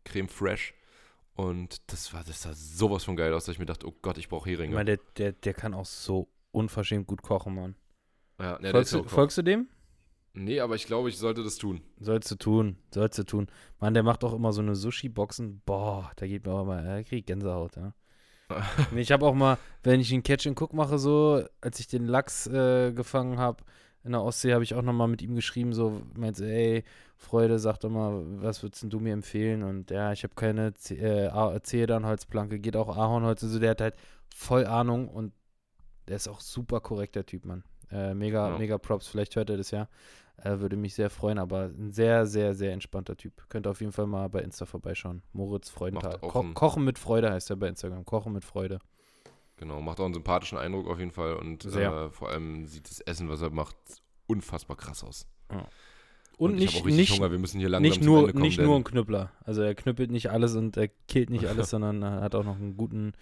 Creme Fraiche. Und das war, das sah sowas von geil aus, dass ich mir dachte, oh Gott, ich brauche Ich Heringe. meine, der, der, der kann auch so unverschämt gut kochen, Mann. ja, der folgst, du, folgst du dem? Nee, aber ich glaube, ich sollte das tun. Sollst du tun, sollst du tun. Mann, der macht auch immer so eine Sushi-Boxen. Boah, da geht mir auch mal, da krieg ich Gänsehaut, ja. Ich habe auch mal, wenn ich einen Catch and Cook mache, so, als ich den Lachs äh, gefangen habe in der Ostsee, habe ich auch noch mal mit ihm geschrieben, so, meinte, ey, Freude, sag doch mal, was würdest du mir empfehlen? Und ja, ich habe keine Z äh, Zedernholzplanke, geht auch Ahornholz und so, der hat halt voll Ahnung und der ist auch super korrekter Typ, Mann. Äh, mega, Ja. mega Props, vielleicht hört er das ja. Äh, würde mich sehr freuen, aber ein sehr, sehr, sehr entspannter Typ. Könnt auf jeden Fall mal bei Insta vorbeischauen. Moritz Freudenthal. Ko Kochen mit Freude heißt er bei Instagram. Kochen mit Freude. Genau, macht auch einen sympathischen Eindruck auf jeden Fall. Und äh, vor allem sieht das Essen, was er macht, unfassbar krass aus. Und, ich nicht, nicht, nicht, nur, kommen. nicht nur ein Knüppler. Also er knüppelt nicht alles und er killt nicht alles, sondern er hat auch noch einen guten,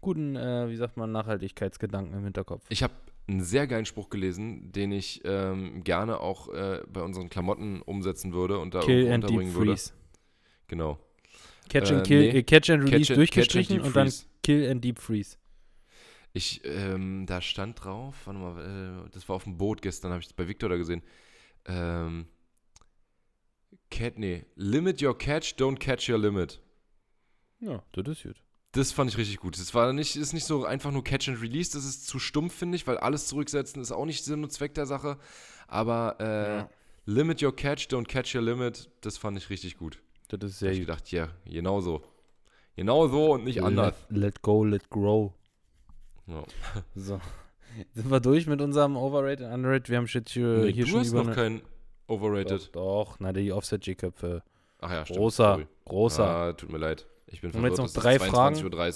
guten, äh, wie sagt man, Nachhaltigkeitsgedanken im Hinterkopf. Ich habe einen sehr geilen Spruch gelesen, den ich ähm, gerne auch äh, bei unseren Klamotten umsetzen würde und da Kill and Deep würde. Freeze. Genau. Catch Äh, and Kill, nee. äh, Catch and Release Catch durchgestrichen Catch and und dann. Kill and Deep Freeze. Ich, ähm, da stand drauf, warte mal, äh, das war auf dem Boot gestern, habe ich das bei Victor da gesehen. Ähm, Cat, nee, limit your catch, don't catch your limit. Ja, das ist gut. Das fand ich richtig gut. Das war nicht, ist nicht so einfach nur Catch and Release, das ist zu stumpf, finde ich, weil alles zurücksetzen ist auch nicht Sinn und Zweck der Sache. Aber äh, Ja. Limit your catch, don't catch your limit, das fand ich richtig gut. Das ist Da sehr ich gut. gedacht, ja, genau so. Genau so und nicht anders. Let, let go, let grow. Ja. So. Sind wir durch mit unserem Overrated, Underrated? Wir haben shit hier, Nee, hier du schon hast noch eine- kein Overrated. Doch, doch, na die Offset-G-Köpfe. Ach ja, stimmt. Großer, sorry. großer. Ah, tut mir leid. Ich bin Haben wir verwirrt. jetzt noch drei es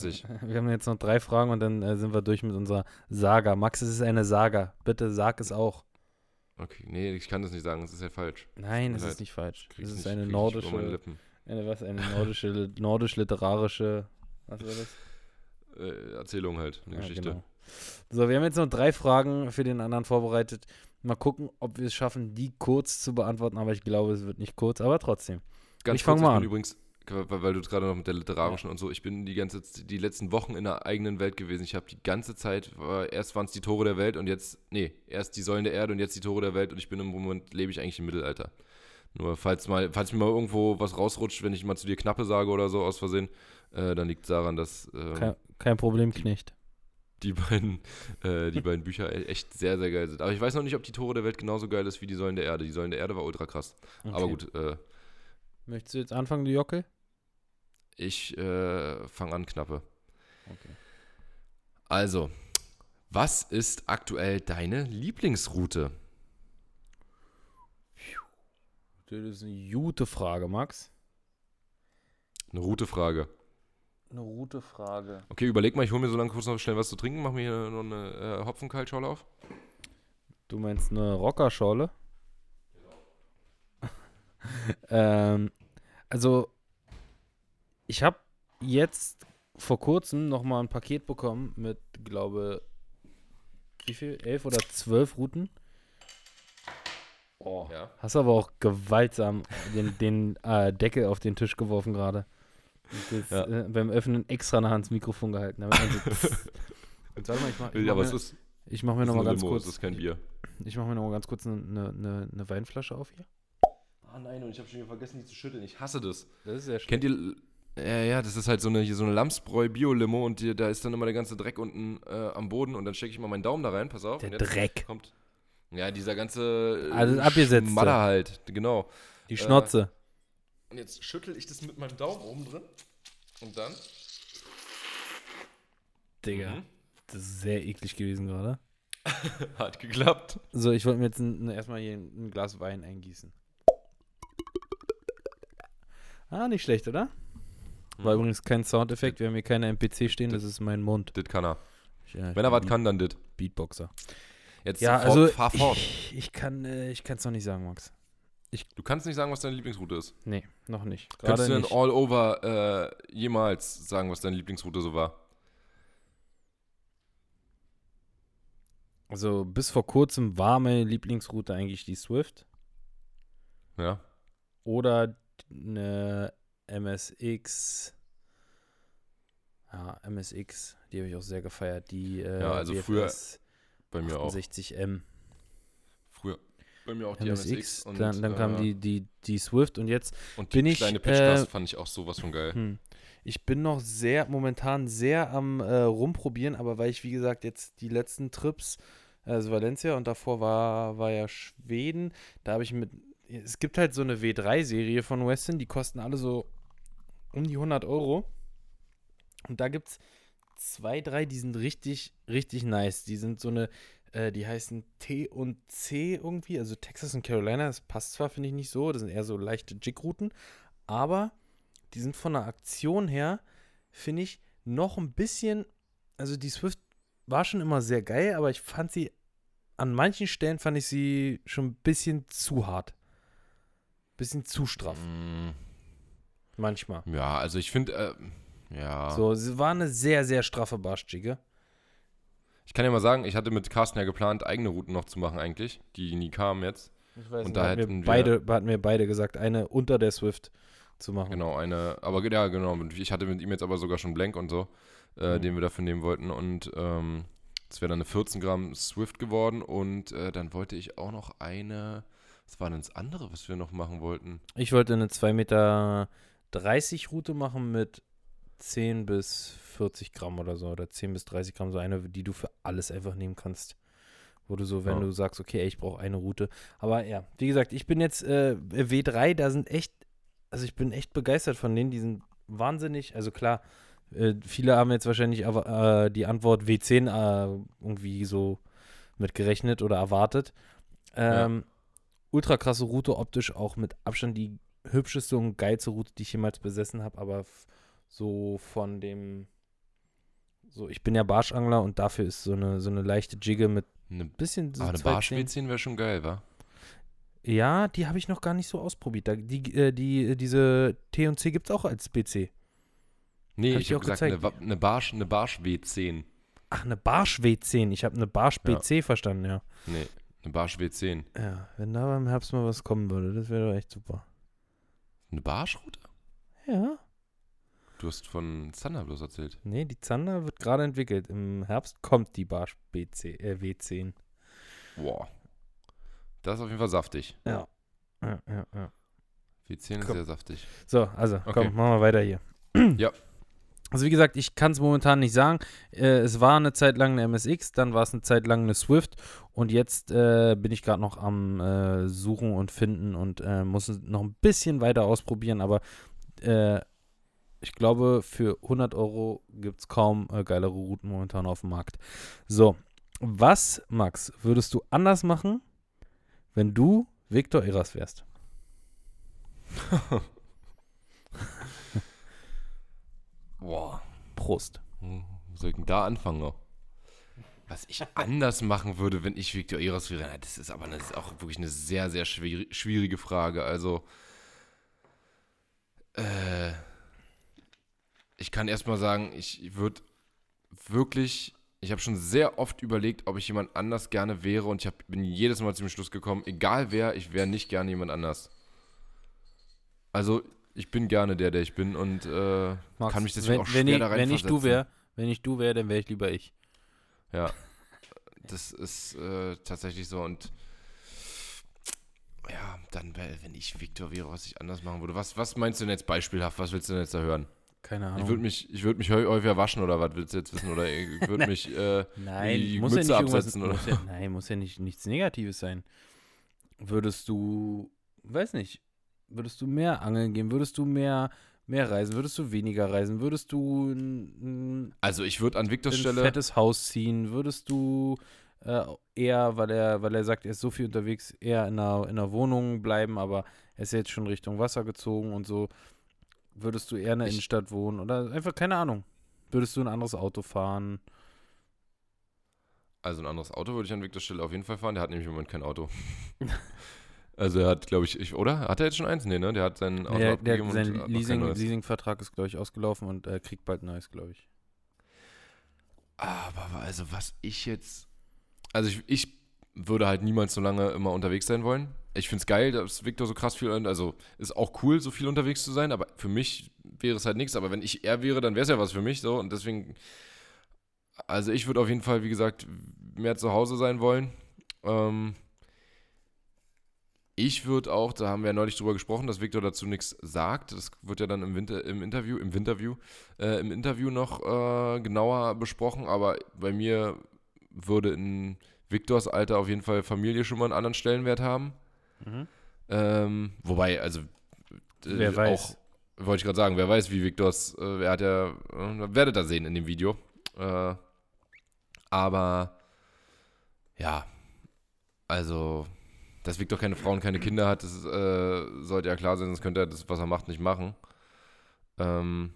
ist 22.30 Uhr. Wir haben jetzt noch drei Fragen und dann äh, sind wir durch mit unserer Saga. Max, es ist eine Saga. Bitte sag es auch. Okay, nee, ich kann das nicht sagen, das ist ja falsch. Nein, es ist nicht falsch. Es ist nicht- eine nordische, eine was, eine nordische, nordisch-literarische, was war das? Äh, Erzählung halt, eine Ja, Geschichte. genau. So, wir haben jetzt noch drei Fragen für den anderen vorbereitet. Mal gucken, ob wir es schaffen, die kurz zu beantworten, aber ich glaube, es wird nicht kurz, aber trotzdem. Ganz Ich fang kurz, mal an. übrigens, weil, du gerade noch mit der literarischen und so, ich bin die ganze die letzten Wochen in der eigenen Welt gewesen. Ich habe die ganze Zeit, erst waren es die Tore der Welt und jetzt, nee, erst die Säulen der Erde und jetzt die Tore der Welt und ich bin im Moment, lebe ich eigentlich im Mittelalter. Nur falls mal, falls mir mal irgendwo was rausrutscht, wenn ich mal zu dir Knappe sage oder so aus Versehen, äh, dann liegt es daran, dass ähm, Kein, kein Problem, die- Knecht. die beiden, äh, die beiden Bücher e- echt sehr, sehr geil sind. Aber ich weiß noch nicht, ob die Tore der Welt genauso geil ist wie die Säulen der Erde. Die Säulen der Erde war ultra krass. Aber Okay. gut, äh, Möchtest du jetzt anfangen, du Jockel? ich äh, fange an, Knappe. Okay. Also, was ist aktuell deine Lieblingsroute? Das ist eine gute Frage, Max. Eine Route-Frage. Eine gute Frage. Okay, überleg mal, ich hole mir so lange kurz noch schnell was zu trinken, mach mir hier noch eine äh, Hopfenkaltschorle auf. Du meinst eine Rockerschorle? Ähm, also, ich habe jetzt vor kurzem noch mal ein Paket bekommen mit, glaube wie viel? Elf oder zwölf Routen? Oh. Ja. Hast aber auch gewaltsam den, den äh, Deckel auf den Tisch geworfen gerade. Das, Ja. äh, beim Öffnen extra nah ans Mikrofon gehalten. damit man so Jetzt warte mal, ich mach, ich Ja, mach aber mir, es ist, ich mach mir ist noch eine mal ganz Limo, kurz. es ist kein Bier. Ich mache mir noch mal ganz kurz eine, eine, eine Weinflasche auf hier. Ah nein, und ich habe schon wieder vergessen, die zu schütteln. Ich hasse das. Das ist sehr schön. Kennt ihr, ja, ja, das ist halt so eine, hier so eine Lamsbräu Bio-Limo und die, da ist dann immer der ganze Dreck unten äh, am Boden und dann stecke ich mal meinen Daumen da rein, pass auf. Der Dreck. kommt, ja, dieser ganze äh, Also das Abgesetzte. Schmadder halt, genau. Die Schnotze. Und jetzt schüttel ich das mit meinem Daumen oben drin und dann, Digga. Mhm. Das ist sehr eklig gewesen gerade. hat geklappt. So, ich wollte mir jetzt ein, erstmal hier ein Glas Wein eingießen. Ah, nicht schlecht, oder? War Mhm. übrigens kein Soundeffekt. Wir haben hier keine MPC stehen. Das ist mein Mund. Das kann er. Ich, ja, ich Wenn er was kann, dann das. Beatboxer. Jetzt Ja, fahr, also fahr fort. ich, ich kann äh, ich kann es noch nicht sagen, Max. Du kannst nicht sagen, was deine Lieblingsroute ist. Nee, noch nicht. Könntest Gerade du denn nicht. all over äh, jemals sagen, was deine Lieblingsroute so war? Also bis vor kurzem war meine Lieblingsroute eigentlich die Swift Ja. oder eine MSX. Ja, MSX, die habe ich auch sehr gefeiert. Die äh, Ja, also früher WFS Bei mir auch. 68M. Früher. Bei mir auch die MSX, MSX. und, dann, dann kam äh, die, die, die Swift und jetzt Und die bin ich, kleine Pitchcast äh, fand ich auch sowas von geil. Hm. Ich bin noch sehr, momentan sehr am äh, rumprobieren, aber weil ich, wie gesagt, jetzt die letzten Trips, also Valencia und davor war, war ja Schweden, da habe ich mit, es gibt halt so eine W3-Serie von Weston, die kosten alle so um die 100 Euro. Und da gibt es zwei, drei, die sind richtig, richtig nice. Die sind so eine, äh, die heißen T und C irgendwie, also Texas und Carolina, das passt zwar, finde ich, nicht so, das sind eher so leichte Jig-Routen, aber die sind von der Aktion her, finde ich, noch ein bisschen, also die Swift war schon immer sehr geil, aber ich fand sie, an manchen Stellen fand ich sie schon ein bisschen zu hart. Bisschen zu straff, Mm, manchmal. Ja, also ich finde, äh, ja. So, sie war eine sehr, sehr straffe Barschjigge. Ich kann ja mal sagen, ich hatte mit Carsten ja geplant, eigene Routen noch zu machen eigentlich, die nie kamen jetzt. Ich weiß Und nicht, da hatten hätten wir wir- beide, hatten wir beide gesagt, eine unter der Swift zu machen. Genau, eine, aber ja, genau. Ich hatte mit ihm jetzt aber sogar schon Blank und so, äh, Mhm. den wir dafür nehmen wollten. Und ähm, das wäre dann eine 14 Gramm Swift geworden. Und äh, dann wollte ich auch noch eine, was war denn das andere, was wir noch machen wollten? Ich wollte eine 2,30 Meter Route machen mit 10 bis 40 Gramm oder so. Oder 10 bis 30 Gramm, so eine, die du für alles einfach nehmen kannst. Wo du so, wenn Ja. du sagst, okay, ey, ich brauche eine Route. Aber ja, wie gesagt, ich bin jetzt äh, W3, da sind echt, also ich bin echt begeistert von denen. Die sind wahnsinnig, also klar, äh, viele haben jetzt wahrscheinlich äh, die Antwort W10 äh, irgendwie so mitgerechnet oder erwartet. Ähm, Ultra krasse Route, optisch auch mit Abstand die hübscheste und geilste Route, die ich jemals besessen habe, aber so von dem, so, ich bin ja Barschangler und dafür ist so eine, so eine leichte Jigge mit Eine, bisschen so aber eine Barschweh Zehen- ziehen wäre schon geil, wa? Ja, die habe ich noch gar nicht so ausprobiert. Da, die, äh, die, äh, diese T&C gibt es auch als BC. Nee, Hab ich ich habe gesagt, gezeigt. eine, eine Barsch, eine Barsch W10. Ach, eine Barsch W10. Ich habe eine Barsch Ja. BC verstanden, ja. Nee, eine Barsch W10. Ja, wenn da im Herbst mal was kommen würde, das wäre doch echt super. Eine Barschroute? Ja. Du hast von Zander bloß erzählt. Nee, die Zander wird gerade entwickelt. Im Herbst kommt die Barsch BC, äh, W10. Boah. Das ist auf jeden Fall saftig. Ja. Ja, ja, ja. W10 ist Komm. sehr saftig. So, also, Okay. komm, machen wir weiter hier. Ja. Also wie gesagt, ich kann es momentan nicht sagen. Äh, es war eine Zeit lang eine MSX, dann war es eine Zeit lang eine Swift und jetzt äh, bin ich gerade noch am äh, Suchen und Finden und äh, muss noch ein bisschen weiter ausprobieren, aber äh, ich glaube, für 100 Euro gibt es kaum äh, geilere Routen momentan auf dem Markt. So, was, Max, würdest du anders machen, wenn du Viktor Eras wärst? Boah. Prost. Hm, Wo soll ich denn da anfangen? noch? Was ich anders machen würde, wenn ich Victor Eros wäre, das ist aber eine, das ist auch wirklich eine sehr, sehr schwierig, schwierige Frage. Also, äh, ich kann erstmal sagen, ich würde wirklich, ich habe schon sehr oft überlegt, ob ich jemand anders gerne wäre und ich hab, bin jedes Mal zum Schluss gekommen, egal wer, ich wäre nicht gerne jemand anders. Also, ich bin gerne der, der ich bin und äh, Max, kann mich deswegen wenn, auch wenn schwer ich, da Wenn ich du wäre, wenn ich du wäre, dann wäre ich lieber ich. Ja, das ist äh, tatsächlich so. Und ja, dann, wär- wenn ich Viktor wäre, was ich anders machen würde. Was, was meinst du denn jetzt beispielhaft? Was willst du denn jetzt da hören? Keine Ahnung. Ich würde mich, ich würd mich häu- häufiger waschen oder was willst du jetzt wissen? Oder ich würde mich äh, Nein, die muss ja Mütze nicht absetzen, oder? muss ja, nein, muss ja nicht nichts Negatives sein. Würdest du, weiß nicht, würdest du mehr angeln gehen? Würdest du mehr, mehr reisen? Würdest du weniger reisen? Würdest du ein, ein, Also ich würde an Viktors ein Stelle. fettes Haus ziehen? Würdest du äh, eher, weil er, weil er sagt, er ist so viel unterwegs, eher in einer, in einer Wohnung bleiben, aber er ist jetzt schon Richtung Wasser gezogen und so. Würdest du eher in der Ich- Innenstadt wohnen? Oder einfach, keine Ahnung. Würdest du ein anderes Auto fahren? Also ein anderes Auto würde ich an Viktors Stelle auf jeden Fall fahren. Der hat nämlich im Moment kein Auto. also er hat, glaube ich, ich, oder? Hat er jetzt schon eins? Nee, ne? Der hat sein Auto Der, abgegeben der, und sein Leasing. Leasingvertrag ist, glaube ich, ausgelaufen und er kriegt bald ein neues, glaube ich. Aber also was ich jetzt. Also ich, ich würde halt niemals so lange immer unterwegs sein wollen. Ich finde es geil, dass Victor so krass viel, also ist auch cool, so viel unterwegs zu sein, aber für mich wäre es halt nichts. Aber wenn ich er wäre, dann wäre es ja was für mich so. Und deswegen, also ich würde auf jeden Fall, wie gesagt, mehr zu Hause sein wollen. Ähm, ich würde auch, da haben wir ja neulich drüber gesprochen, dass Victor dazu nichts sagt. Das wird ja dann im Winter, im Interview, im Winterview, äh, im Interview noch äh, genauer besprochen, aber bei mir würde in Victors Alter auf jeden Fall Familie schon mal einen anderen Stellenwert haben. Ähm, wobei, also äh, Wer weiß. auch, wollte ich gerade sagen, wer weiß, wie Victors, äh, er hat ja, äh, werdet ihr sehen in dem Video. Äh, aber ja, also, dass Victor keine Frau und keine Kinder hat, das äh, sollte ja klar sein, sonst könnte er das, was er macht, nicht machen. Ähm,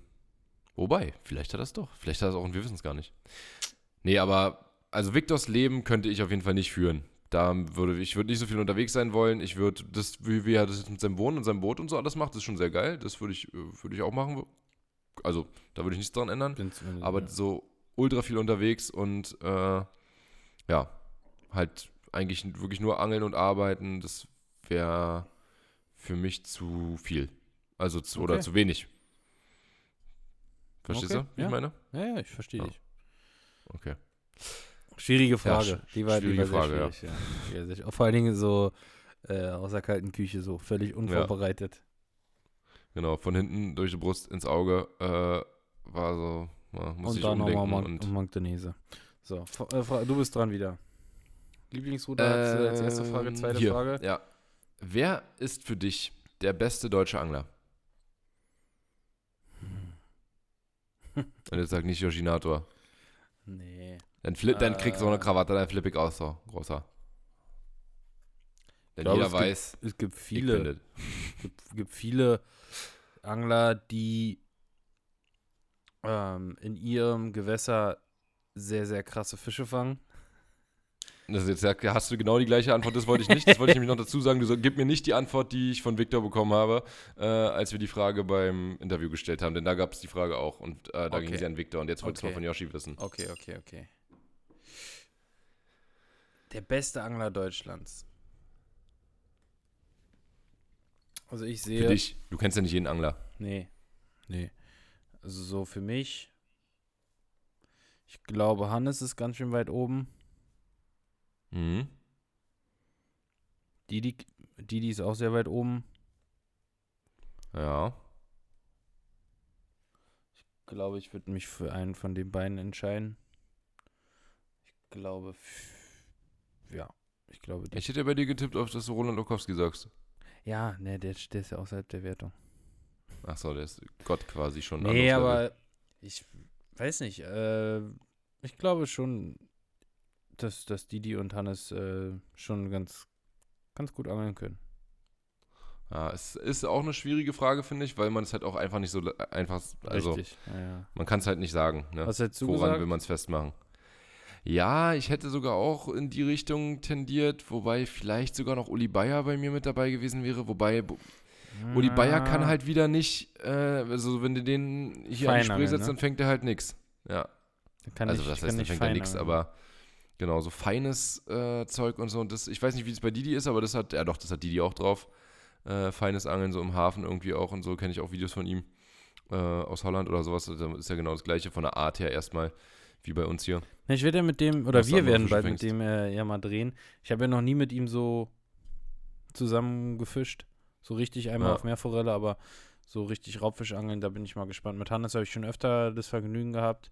wobei, vielleicht hat er es doch. Vielleicht hat er es auch und wir wissen es gar nicht. Nee, aber also Victors Leben könnte ich auf jeden Fall nicht führen. Da würde ich würde nicht so viel unterwegs sein wollen. Ich würde das, wie, wie er das mit seinem Wohnen und seinem Boot und so alles macht, das ist schon sehr geil. Das würde ich, äh, würde ich auch machen. Also, da würde ich nichts dran ändern. Aber ja. so ultra viel unterwegs und äh, ja, halt eigentlich wirklich nur angeln und arbeiten, das wäre für mich zu viel. Also zu, oder Okay. zu wenig. Verstehst Okay, du, wie ja. ich meine? Ja, ja, ich verstehe Ja. dich. Okay. Schwierige Frage. sch- die war, die schwierige war sehr Frage, ja. schwierig, ja. Ja, sehr- Vor allen Dingen so äh, aus der kalten Küche, so völlig unvorbereitet. Genau, von hinten durch die Brust ins Auge äh, war so, ja, muss und ich dann nochmal umdenken. Und, Montanese. So, Fra- äh, Fra- du bist dran wieder. Lieblingsroute als, äh, als erste Frage, Ähm, zweite hier, Frage. Ja. Wer ist für dich der beste deutsche Angler? Und jetzt sag nicht Yoshinator. Nee. Dann, flip, dann kriegst du so eine Äh. Krawatte, dann flipp ich aus, so großer. Denn glaube, jeder es gibt- weiß, Es gibt ich bin viele, das. gibt, gibt viele Angler, die ähm, in ihrem Gewässer sehr, sehr krasse Fische fangen. Das ist jetzt, hast du genau die gleiche Antwort, das wollte ich nicht. Das wollte ich nämlich noch dazu sagen. Du soll, gib mir nicht die Antwort, die ich von Victor bekommen habe, äh, als wir die Frage beim Interview gestellt haben. Denn da gab es die Frage auch und äh, da ging Okay. sie an Victor. Und jetzt wolltest du Okay. mal von Yoshi wissen. Okay, okay, okay. Der beste Angler Deutschlands. Also ich sehe. Für dich. Du kennst ja nicht jeden Angler. Nee. Nee. Also so für mich. Ich glaube, Hannes ist ganz schön weit oben. Mhm. Didi, Didi ist auch sehr weit oben. Ja. Ich glaube, ich würde mich für einen von den beiden entscheiden. Ich glaube, ja. Ich glaube, die, Ich hätte ja bei dir getippt, auf dass du Roland Okowski sagst. ja, ne, der, der ist ja außerhalb der Wertung. Achso, der ist Gott quasi schon. Nee, aber ich weiß nicht. Äh, ich glaube schon, dass, dass Didi und Hannes äh, schon ganz, ganz gut angeln können. Ja, es ist auch eine schwierige Frage, finde ich, weil man es halt auch einfach nicht so einfach. Also, Richtig. Ja, ja. man kann es halt nicht sagen. Ne? Was hättest du Woran gesagt? will man es festmachen? Ja, ich hätte sogar auch in die Richtung tendiert, wobei vielleicht sogar noch Uli Bayer bei mir mit dabei gewesen wäre. Wobei Bu- Uli Bayer kann Ah, halt wieder nicht, äh, also wenn du den hier an die Spree Feinangeln, setzt, ne? dann fängt er halt nix. Ja, Kann also nicht, das heißt, dann fängt er angeln. aber genau, so feines äh, Zeug und so. Und das, ich weiß nicht, wie es bei Didi ist, aber das hat, ja doch, das hat Didi auch drauf. Äh, feines Angeln so im Hafen irgendwie auch und so, kenne ich auch Videos von ihm äh, aus Holland oder sowas. Das ist ja genau das gleiche von der Art her erstmal, wie bei uns hier. Ich werde ja mit dem, oder wir werden bald fängst. mit dem äh, ja mal drehen. Ich habe ja noch nie mit ihm so zusammen gefischt. So richtig einmal Ja. auf Meerforelle, aber so richtig Raubfisch angeln, da bin ich mal gespannt. Mit Hannes habe ich schon öfter das Vergnügen gehabt.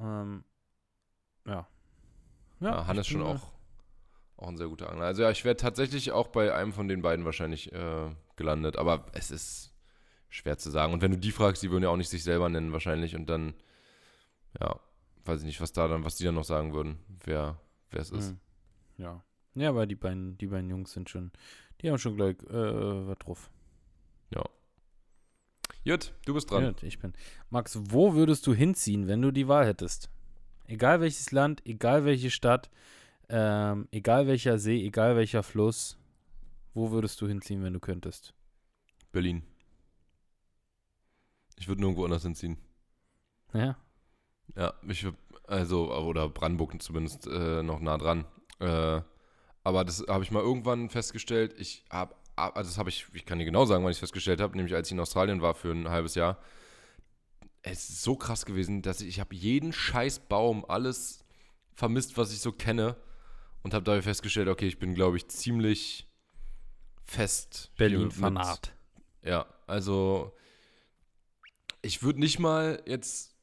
Ähm, ja. Ja, Hannes schon auch, auch ein sehr guter Angler. Also ja, ich wäre tatsächlich auch bei einem von den beiden wahrscheinlich äh, gelandet, aber es ist schwer zu sagen. Und wenn du die fragst, die würden ja auch nicht sich selber nennen wahrscheinlich und dann, ja, weiß ich nicht, was da dann, was die dann noch sagen würden, wer es ist. Mhm. Ja. Ja, aber die beiden, die beiden Jungs sind schon, die haben schon gleich äh, was drauf. Jut, du bist dran. Ja, ich bin. Max, wo würdest du hinziehen, wenn du die Wahl hättest? Egal welches Land, egal welche Stadt, ähm, egal welcher See, egal welcher Fluss, wo würdest du hinziehen, wenn du könntest? Berlin. Ich würde nirgendwo anders hinziehen. Ja. Ja, ich also, oder Brandenburg zumindest äh, noch nah dran. Äh, aber das habe ich mal irgendwann festgestellt. Ich habe, also das habe ich, ich kann dir genau sagen, wann ich es festgestellt habe, nämlich als ich in Australien war für ein halbes Jahr. Es ist so krass gewesen, dass ich, ich habe jeden scheiß Baum, alles vermisst, was ich so kenne. Und habe dabei festgestellt, okay, ich bin, glaube ich, ziemlich fest. Berlin-Fanat. ja, also ich würde nicht mal jetzt,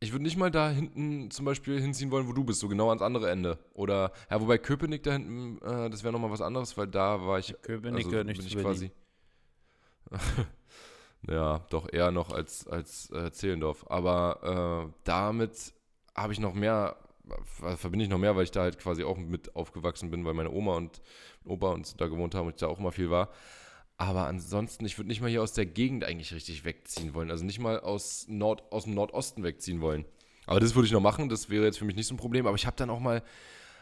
ich würde nicht mal da hinten zum Beispiel hinziehen wollen, wo du bist, so genau ans andere Ende. Oder, ja, wobei Köpenick da hinten, äh, das wäre nochmal was anderes, weil da war ich, Köpenick also gehört nicht bin zu ich Berlin. quasi. ja, doch eher noch als, als äh, Zehlendorf. Aber äh, damit habe ich noch mehr, verbinde ich noch mehr, weil ich da halt quasi auch mit aufgewachsen bin, weil meine Oma und Opa und da gewohnt haben und ich da auch immer viel war. Aber ansonsten, ich würde nicht mal hier aus der Gegend eigentlich richtig wegziehen wollen. Also nicht mal aus, Nord, aus dem Nordosten wegziehen wollen. Aber das würde ich noch machen, das wäre jetzt für mich nicht so ein Problem. Aber ich habe dann auch mal,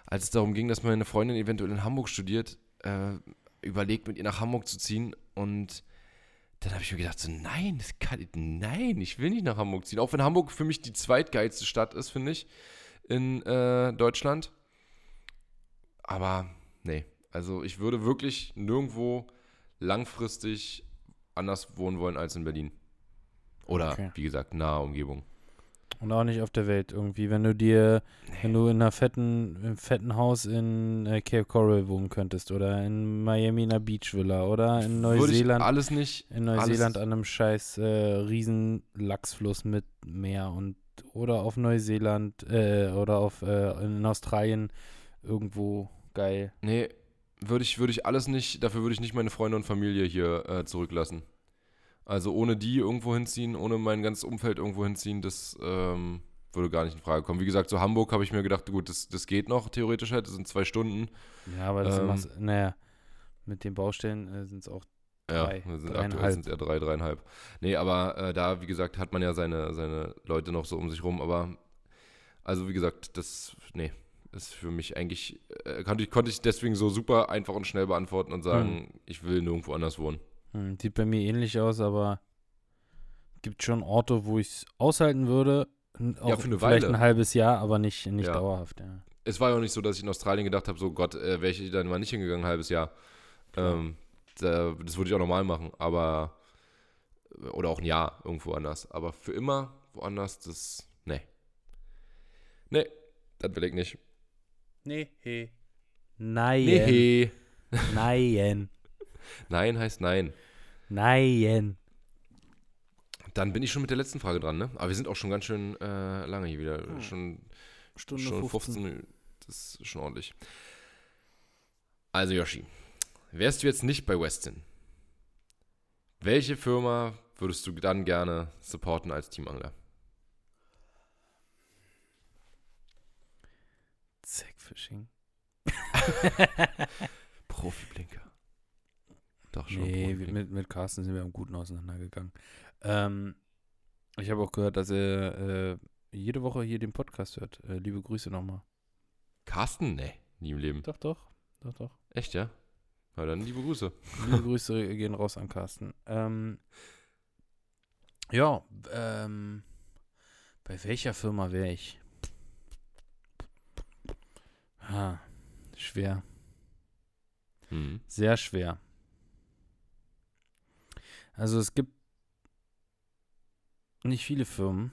als es darum ging, dass meine Freundin eventuell in Hamburg studiert, äh, überlegt, mit ihr nach Hamburg zu ziehen. Und dann habe ich mir gedacht, so, nein, das kann, nein, ich will nicht nach Hamburg ziehen. Auch wenn Hamburg für mich die zweitgeilste Stadt ist, finde ich, in äh, Deutschland. Aber nee, also ich würde wirklich nirgendwo langfristig anders wohnen wollen als in Berlin. Oder, Okay. wie gesagt, nahe Umgebung. Und auch nicht auf der Welt irgendwie. Wenn du dir, wenn du in einer fetten, im fetten Haus in äh, Cape Coral wohnen könntest oder in Miami in einer Beachvilla oder in Neuseeland, alles nicht. in Neuseeland an einem scheiß äh, riesen Lachsfluss mit Meer und oder auf Neuseeland äh, oder auf äh, in Australien irgendwo geil. Nee, würde ich, würde ich alles nicht, dafür würde ich nicht meine Freunde und Familie hier äh, zurücklassen. Also ohne die irgendwo hinziehen, ohne mein ganzes Umfeld irgendwo hinziehen, das ähm, würde gar nicht in Frage kommen. Wie gesagt, so Hamburg habe ich mir gedacht, gut, das, das geht noch theoretisch halt, das sind zwei Stunden. Ja, aber das Ähm. machst, naja, Mit den Baustellen äh, sind es auch Ja, Drei, wir sind aktuell sind es eher drei, dreieinhalb. Nee, aber äh, da, wie gesagt, hat man ja seine, seine Leute noch so um sich rum, aber also wie gesagt, das, nee, ist für mich eigentlich, äh, konnte, ich, konnte ich deswegen so super einfach und schnell beantworten und sagen, ich will nirgendwo anders wohnen. Hm, sieht bei mir ähnlich aus, aber gibt schon Orte, wo ich es aushalten würde. Auch Ja, für eine vielleicht Weile. ein halbes Jahr, aber nicht, nicht Ja. dauerhaft. Ja. Es war ja auch nicht so, dass ich in Australien gedacht habe, so Gott, äh, wäre ich dann mal nicht hingegangen, ein halbes Jahr. Ähm, da, das würde ich auch normal machen, aber oder auch ein Jahr irgendwo anders. Aber für immer woanders, das, nee. Nee, das will ich nicht. Nee, hey. Nein. Nee. Nein. Nein heißt nein. Nein. Dann bin ich schon mit der letzten Frage dran, ne? Aber wir sind auch schon ganz schön äh, lange hier wieder. Hm. Schon, Stunde schon 15. 15. Minuten. Das ist schon ordentlich. Also, Yoshi, wärst du jetzt nicht bei Westin, welche Firma würdest du dann gerne supporten als Teamangler? Zackfishing. Profiblinker. Doch schon. Nee, mit, mit Carsten sind wir am Guten auseinandergegangen. Ähm, ich habe auch gehört, dass er äh, jede Woche hier den Podcast hört. Äh, liebe Grüße nochmal. Carsten? Nee, nie im Leben. Doch, doch. Doch, doch. Echt, ja? Na dann liebe Grüße. Liebe Grüße gehen raus an Carsten. Ähm, ja, ähm, bei welcher Firma wäre ich? Ah, schwer. Hm. Sehr schwer. Also es gibt nicht viele Firmen,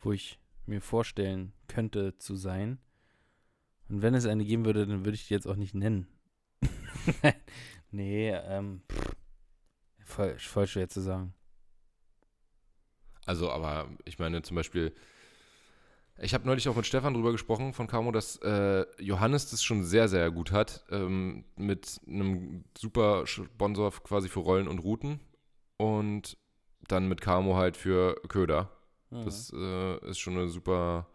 wo ich mir vorstellen könnte zu sein. Und wenn es eine geben würde, dann würde ich die jetzt auch nicht nennen. nee, ähm, pff, voll, voll schwer zu sagen. Also, aber ich meine zum Beispiel, ich habe neulich auch mit Stefan drüber gesprochen von Camo, dass äh, Johannes das schon sehr, sehr gut hat, ähm, mit einem super Sponsor quasi für Rollen und Routen und dann mit Camo halt für Köder. Das äh, ist schon eine super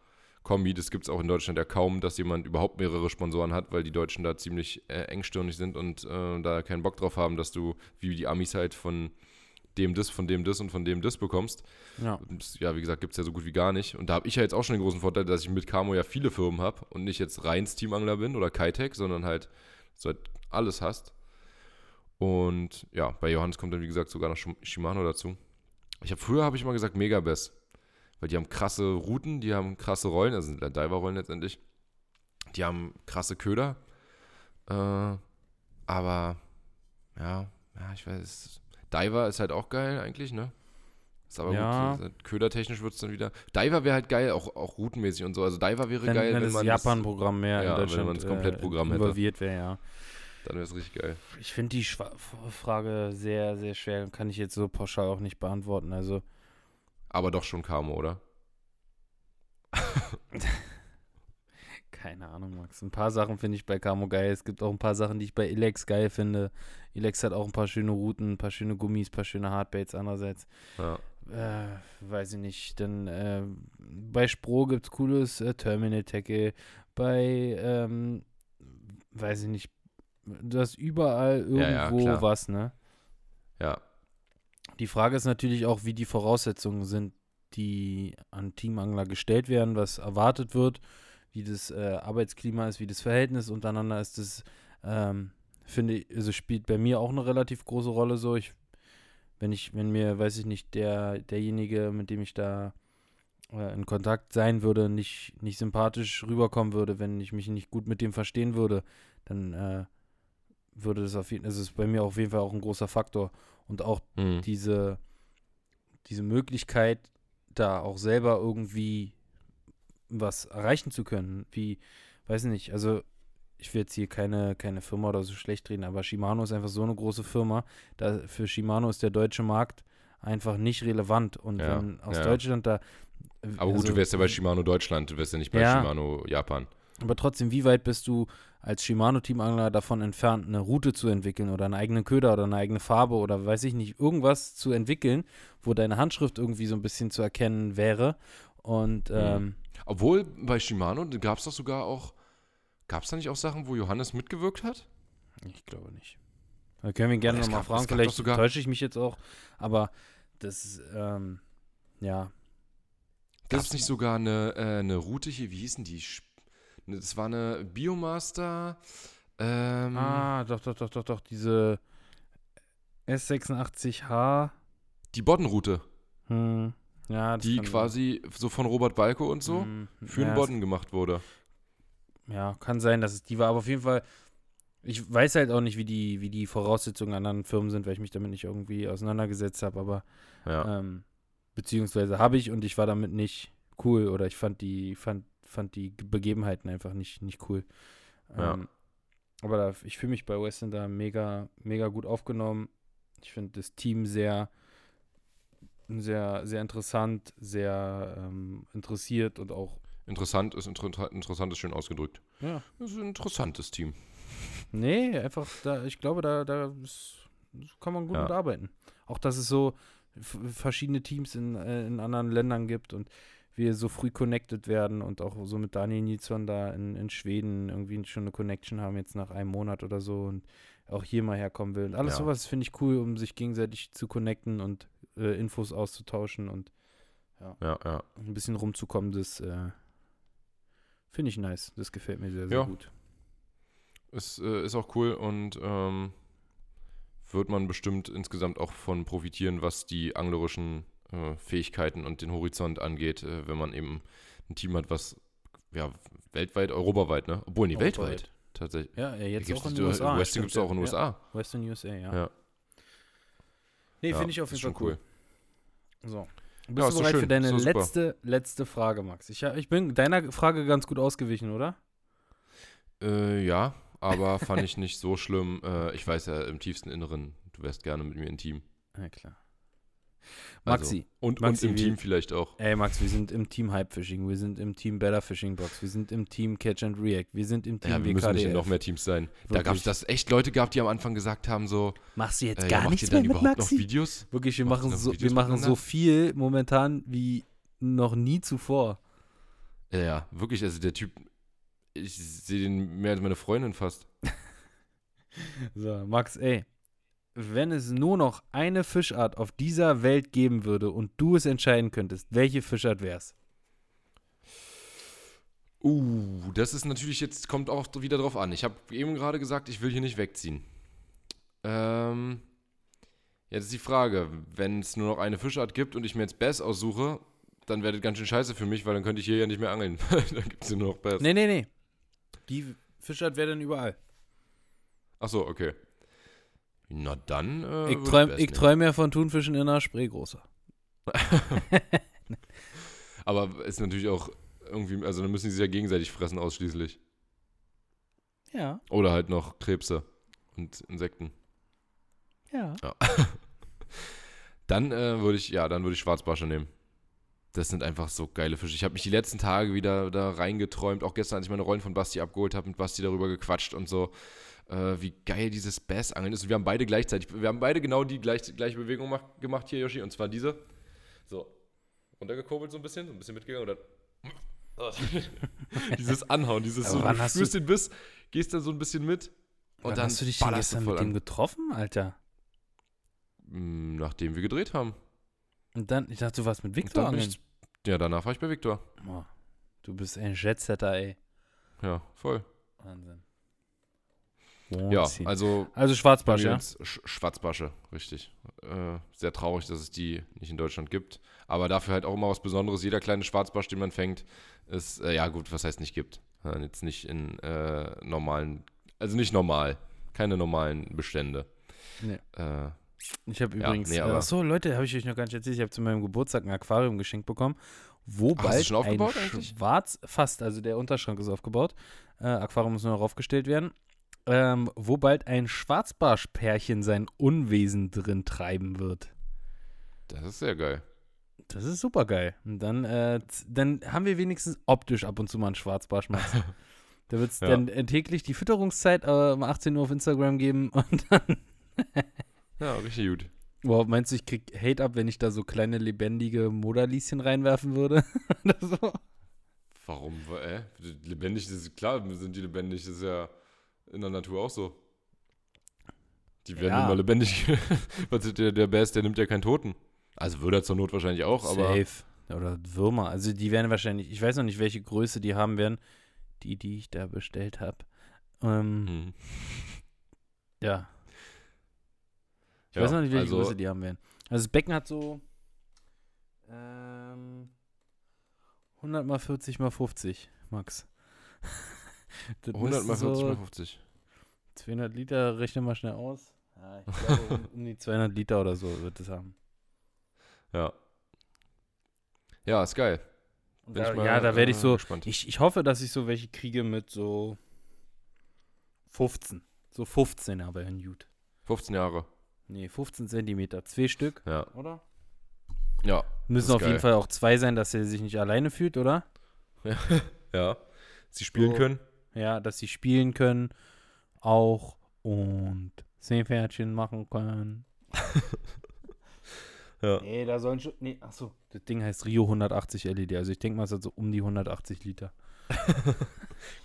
Kombi. Das gibt es auch in Deutschland ja kaum, dass jemand überhaupt mehrere Sponsoren hat, weil die Deutschen da ziemlich äh, engstirnig sind und äh, da keinen Bock drauf haben, dass du, wie die Amis halt von dem das, von dem das und von dem das bekommst. ja. Ja, wie gesagt, gibt es ja so gut wie gar nicht. Und da habe ich ja jetzt auch schon den großen Vorteil, dass ich mit Camo ja viele Firmen habe und nicht jetzt rein Steamangler bin oder Kitec, sondern halt so halt alles hast. Und ja, bei Johannes kommt dann, wie gesagt, sogar noch Shim- Shimano dazu. Ich habe früher habe ich mal gesagt Megabest, weil die haben krasse Routen, die haben krasse Rollen, also sind Diver-Rollen letztendlich. Die haben krasse Köder. Äh, aber ja, ja, ich weiß. Diver ist halt auch geil eigentlich, ne? Ist aber Ja. gut. Ködertechnisch wird es dann wieder. Diver wäre halt geil, auch, auch routenmäßig und so. Also Diver wäre Wenn, geil, wenn, wenn, das man das- Japan-Programm mehr ja, in wenn Deutschland man das Komplettprogramm äh, involviert wäre, ja. Dann wäre es richtig geil. Ich finde die Schwa Frage sehr, sehr schwer und kann ich jetzt so pauschal auch nicht beantworten. Also, Aber doch schon Camo, oder? keine Ahnung, Max. Ein paar Sachen finde ich bei Camo geil. Es gibt auch ein paar Sachen, die ich bei Elex geil finde. Elex hat auch ein paar schöne Routen, ein paar schöne Gummis, ein paar schöne Hardbaits andererseits. Ja. Äh, weiß ich nicht. Dann äh, bei Spro gibt es cooles äh, Terminal Tackle. Bei, ähm, weiß ich nicht, du hast überall irgendwo Ja, ja, was, ne? Ja. Die Frage ist natürlich auch, wie die Voraussetzungen sind, die an Teamangler gestellt werden, was erwartet wird, wie das äh, Arbeitsklima ist, wie das Verhältnis untereinander ist. Das ähm, finde ich, also spielt bei mir auch eine relativ große Rolle. So, ich, wenn ich, wenn mir, weiß ich nicht, der derjenige, mit dem ich da äh, in Kontakt sein würde, nicht nicht sympathisch rüberkommen würde, wenn ich mich nicht gut mit dem verstehen würde, dann äh, würde das auf jeden, also ist bei mir auf jeden Fall auch ein großer Faktor und auch Hm. diese, diese Möglichkeit, da auch selber irgendwie was erreichen zu können. Wie, weiß nicht, also ich will jetzt hier keine, keine Firma oder so schlecht reden, aber Shimano ist einfach so eine große Firma. Da, für Shimano ist der deutsche Markt einfach nicht relevant. Und Ja, wenn aus ja. Deutschland da. äh, Aber gut, also- du wärst ja bei Shimano Deutschland, du wärst ja nicht bei Ja. Shimano Japan. aber trotzdem, wie weit bist du als Shimano-Teamangler davon entfernt, eine Route zu entwickeln oder einen eigenen Köder oder eine eigene Farbe oder weiß ich nicht, irgendwas zu entwickeln, wo deine Handschrift irgendwie so ein bisschen zu erkennen wäre. Und ähm, Obwohl bei Shimano gab es doch sogar auch, gab es da nicht auch Sachen, wo Johannes mitgewirkt hat? Ich glaube nicht. Da können wir ihn gerne nochmal fragen. Vielleicht sogar- täusche ich mich jetzt auch. Aber das, ähm, ja. Gab es nicht sogar eine, äh, eine Route hier, wie hießen die? Ne, Das war eine Biomaster. Ähm, Ah, doch, doch, doch, doch, doch. Diese S86H. Die Boddenroute, Hm. Ja, die quasi so von Robert Balko und so Hm, für ja, den es- Bodden gemacht wurde. Ja, kann sein, dass es die war, aber auf jeden Fall. Ich weiß halt auch nicht, wie die, wie die Voraussetzungen an anderen Firmen sind, weil ich mich damit nicht irgendwie auseinandergesetzt habe, aber Ja. ähm, beziehungsweise habe ich und ich war damit nicht cool oder ich fand die, fand, fand die Begebenheiten einfach nicht, nicht cool. Ja. Ähm, aber da, ich fühle mich bei Western da mega, mega gut aufgenommen. Ich finde das Team sehr, sehr, sehr interessant, sehr ähm, interessiert und auch Interessant ist inter interessant ist schön ausgedrückt. ja, Das ist ein interessantes Team. Nee, einfach da, ich glaube, da, da kann man gut Ja. mitarbeiten. Auch, dass es so verschiedene Teams in, äh, in anderen Ländern gibt und wir so früh connected werden und auch so mit Daniel Nilsson da in, in Schweden irgendwie schon eine Connection haben, jetzt nach einem Monat oder so und auch hier mal herkommen will. Und alles Ja. sowas finde ich cool, um sich gegenseitig zu connecten und äh, Infos auszutauschen und Ja, ja. ein bisschen rumzukommen, das äh, finde ich nice. Das gefällt mir sehr, sehr Ja. gut. Ist, äh, ist auch cool und ähm, wird man bestimmt insgesamt auch von profitieren, was die anglerischen äh, Fähigkeiten und den Horizont angeht, äh, wenn man eben ein Team hat, was ja weltweit, europaweit, ne? Obwohl, nee, Europaweit. weltweit. Tatsächlich. Ja, ja jetzt auch in den USA. Western gibt es auch in den ja. USA. Western USA, ja. Ja. Nee, Ja, finde ich auf jeden Fall schon cool. So. Bist Ja, du bereit für schön. deine letzte, letzte Frage, Max? Ich, ich bin deiner Frage ganz gut ausgewichen, oder? Äh, ja, aber fand ich nicht so schlimm. Äh, ich weiß ja im tiefsten Inneren, du wärst gerne mit mir intim. Ja, klar. Also, Maxi, Und, Maxi, und im wie- Team vielleicht auch. ey Max, wir sind im Team Hype Fishing, wir sind im Team Better Fishing Box, wir sind im Team Catch and React, wir sind im Team Ja, wir müssen nicht in WKDF. noch mehr Teams sein. Da Wirklich. gab es das echt Leute gab, die am Anfang gesagt haben so, Machst du jetzt äh, ja, gar macht nichts mehr mit Maxi? noch Videos? Wirklich, wir machen, so, wir Videos machen so viel momentan wie noch nie zuvor. Ja, ja, wirklich, also der Typ, ich sehe den mehr als meine Freundin fast. So, Max, ey, wenn es nur noch eine Fischart auf dieser Welt geben würde und du es entscheiden könntest, welche Fischart wär's? Uh, das ist natürlich jetzt, kommt auch wieder drauf an. Ich habe eben gerade gesagt, ich will hier nicht wegziehen. Ähm, jetzt ist die Frage, wenn es nur noch eine Fischart gibt und ich mir jetzt Bass aussuche, dann wäre das ganz schön scheiße für mich, weil dann könnte ich hier ja nicht mehr angeln. dann gibt es nur noch Bass. Nee, nee, nee. Die Fischart wäre dann überall. Achso, okay. Na dann. Äh, Ich träume träum ja von Thunfischen in einer Spree großer. Aber ist natürlich auch irgendwie, also dann müssen die sich ja gegenseitig fressen ausschließlich. Ja, Oder halt noch Krebse und Insekten. ja. Dann äh, würde ich, ja, dann würde ich Schwarzbarsche nehmen. Das sind einfach so geile Fische. Ich habe mich die letzten Tage wieder da reingeträumt. Auch gestern, als ich meine Rollen von Basti abgeholt habe, mit Basti darüber gequatscht und so, äh, wie geil dieses Bass-Angeln ist. Und wir haben beide gleichzeitig, wir haben beide genau die gleich, gleiche Bewegung mach, gemacht hier, Yoshi. Und zwar diese. So, runtergekurbelt so ein bisschen, so ein bisschen mitgegangen und dann. dieses Anhauen, dieses so, du spürst den Biss, gehst dann so ein bisschen mit. Und dann hast du dich denn du gestern mit dem an. getroffen, Alter? Mm, Nachdem wir gedreht haben. Und dann, ich dachte, du warst mit Victor angeln. ja, danach war ich bei Victor. Oh, du bist ein Jetsetter, ey. Ja, voll. Wahnsinn. Ja, Wahnsinn. also also bei mir ja? Sch Schwarzbasche, richtig. Äh, sehr traurig, dass es die nicht in Deutschland gibt. Aber dafür halt auch immer was Besonderes. Jeder kleine Schwarzbarsch, den man fängt, ist, äh, ja gut, was heißt nicht gibt. Ja, jetzt nicht in äh, normalen, also nicht normal. Keine normalen Bestände. Nee. Äh, Ich habe Ja, übrigens, nee, äh, aber- ach so Leute, habe ich euch noch gar nicht erzählt, ich habe zu meinem Geburtstag ein Aquarium geschenkt bekommen, wo Ach, bald schon aufgebaut ein eigentlich? Schwarz, fast, also der Unterschrank ist aufgebaut, äh, Aquarium muss nur noch aufgestellt werden, ähm, wo bald ein Schwarzbarschpärchen sein Unwesen drin treiben wird. das ist sehr geil. Das ist super geil. Und dann, äh, dann haben wir wenigstens optisch ab und zu mal einen Schwarzbarsch, Max. Da wird es Ja. dann äh, täglich die Fütterungszeit äh, um 18 Uhr auf Instagram geben und dann Ja, richtig gut. Wow, meinst du, ich krieg Hate ab, wenn ich da so kleine lebendige Modalieschen reinwerfen würde? Oder so? Warum? Äh? Lebendig, das ist klar, sind die lebendig, das ist ja in der Natur auch so. Die werden Ja. immer lebendig. Der, der Bass, der nimmt ja keinen Toten. Also würde er zur Not wahrscheinlich auch, aber. Safe. Oder Würmer. Also die werden wahrscheinlich, ich weiß noch nicht, welche Größe die haben werden. Die, die ich da bestellt habe. Ähm, Hm. ja. Ich Ja, weiß noch nicht, welche also- Größe die haben werden. Also das Becken hat so ähm, 100 mal 40 mal 50, Max. Das 100 mal müssten 40 so mal 50. 200 Liter, rechne mal schnell aus. Ja, ich glaube, um, um die 200 Liter oder so wird es haben. Ja. Ja, ist geil. Da, ich mal, ja, da werde ich äh, so, gespannt. ich, ich hoffe, dass ich so welche kriege mit so 15. So 15 aber in Jute. 15 Jahre. Nee, 15 Zentimeter. Zwei Stück, Ja. oder? Ja. Müssen auf jeden geil. Fall auch zwei sein, dass er sich nicht alleine fühlt, oder? Ja. Sie spielen So. können. Ja, dass sie spielen können auch und Seepferdchen machen können. Ja. Nee, da sollen schon. Nee, achso, das Ding heißt Rio 180 LED. Also ich denke mal, es hat so um die 180 Liter.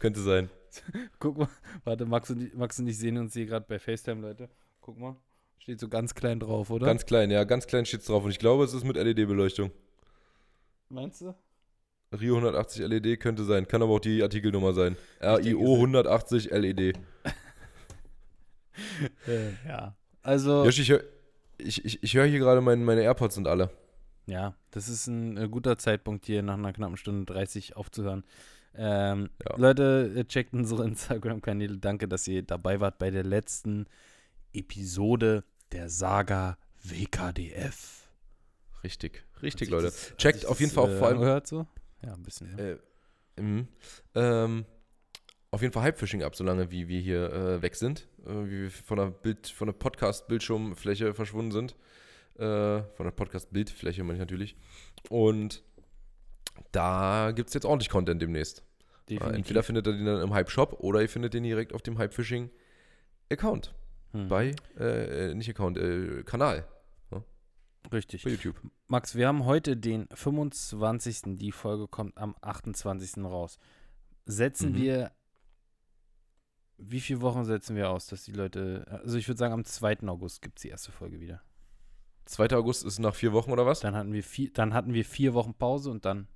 Könnte sein. Guck mal, warte, Max und, ich- Max und ich sehen uns hier gerade bei FaceTime, Leute. Guck mal. Steht so ganz klein drauf, oder? Ganz klein, ja, ganz klein steht's drauf. Und ich glaube, es ist mit LED-Beleuchtung. Meinst du? Rio 180 LED könnte sein. Kann aber auch die Artikelnummer sein. RIO es- 180 LED. Äh, ja. Also, Josh, ich höre ich, ich, ich hör hier gerade, mein, meine AirPods sind alle. ja, das ist ein äh, guter Zeitpunkt hier nach einer knappen Stunde 30 aufzuhören. Ähm, Ja. Leute, äh, checkt unsere Instagram-Kanäle. Danke, dass ihr dabei wart bei der letzten Episode der Saga WKDF. Richtig, richtig, Leute. das- Checkt auf jeden das, Fall auch äh, vor allem angehört so? Ja, ein bisschen. Ja. Äh, mhm. ähm, auf jeden Fall Hypefishing ab, solange wie wir hier äh, weg sind, äh, wie wir von der Bild, von der Podcast-Bildschirmfläche verschwunden sind. Äh, von der Podcast-Bildfläche meine ich natürlich. Und da gibt es jetzt ordentlich Content demnächst. Äh, Definitiv. entweder findet ihr den dann im Hype-Shop oder ihr findet den direkt auf dem Hypefishing-Account. Hm. Bei, äh, äh, nicht Account, äh, Kanal Richtig. bei YouTube. Max, wir haben heute den 25. Die Folge kommt am 28. raus. Setzen Mhm. wir. Wie viele Wochen setzen wir aus, dass die Leute. Also, ich würde sagen, am 2. August gibt es die erste Folge wieder. 2. August ist nach vier Wochen oder was? Dann hatten wir vier, dann hatten wir vier Wochen Pause und dann.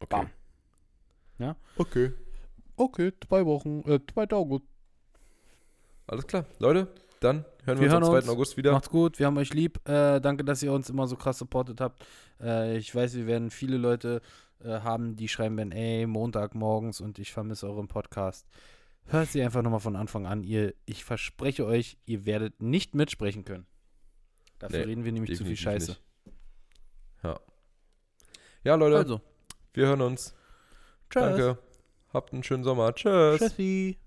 Okay. Bam. Ja? Okay. Okay, zwei Wochen, äh, 2. August. Alles klar. Leute, dann hören wir, Wir uns hören am 2. uns. August wieder. Macht's gut, wir haben euch lieb. Äh, danke, dass ihr uns immer so krass supportet habt. Äh, ich weiß, wir werden viele Leute äh, haben, die schreiben dann, ey, Montag morgens und ich vermisse euren Podcast. Hört sie einfach nochmal von Anfang an. Ihr, ich verspreche euch, ihr werdet nicht mitsprechen können. Dafür Nee, reden wir nämlich zu viel Scheiße. nicht. Ja. Ja, Leute, Also, wir hören uns. tschüss. Danke. Habt einen schönen Sommer. Tschüss. Tschüssi.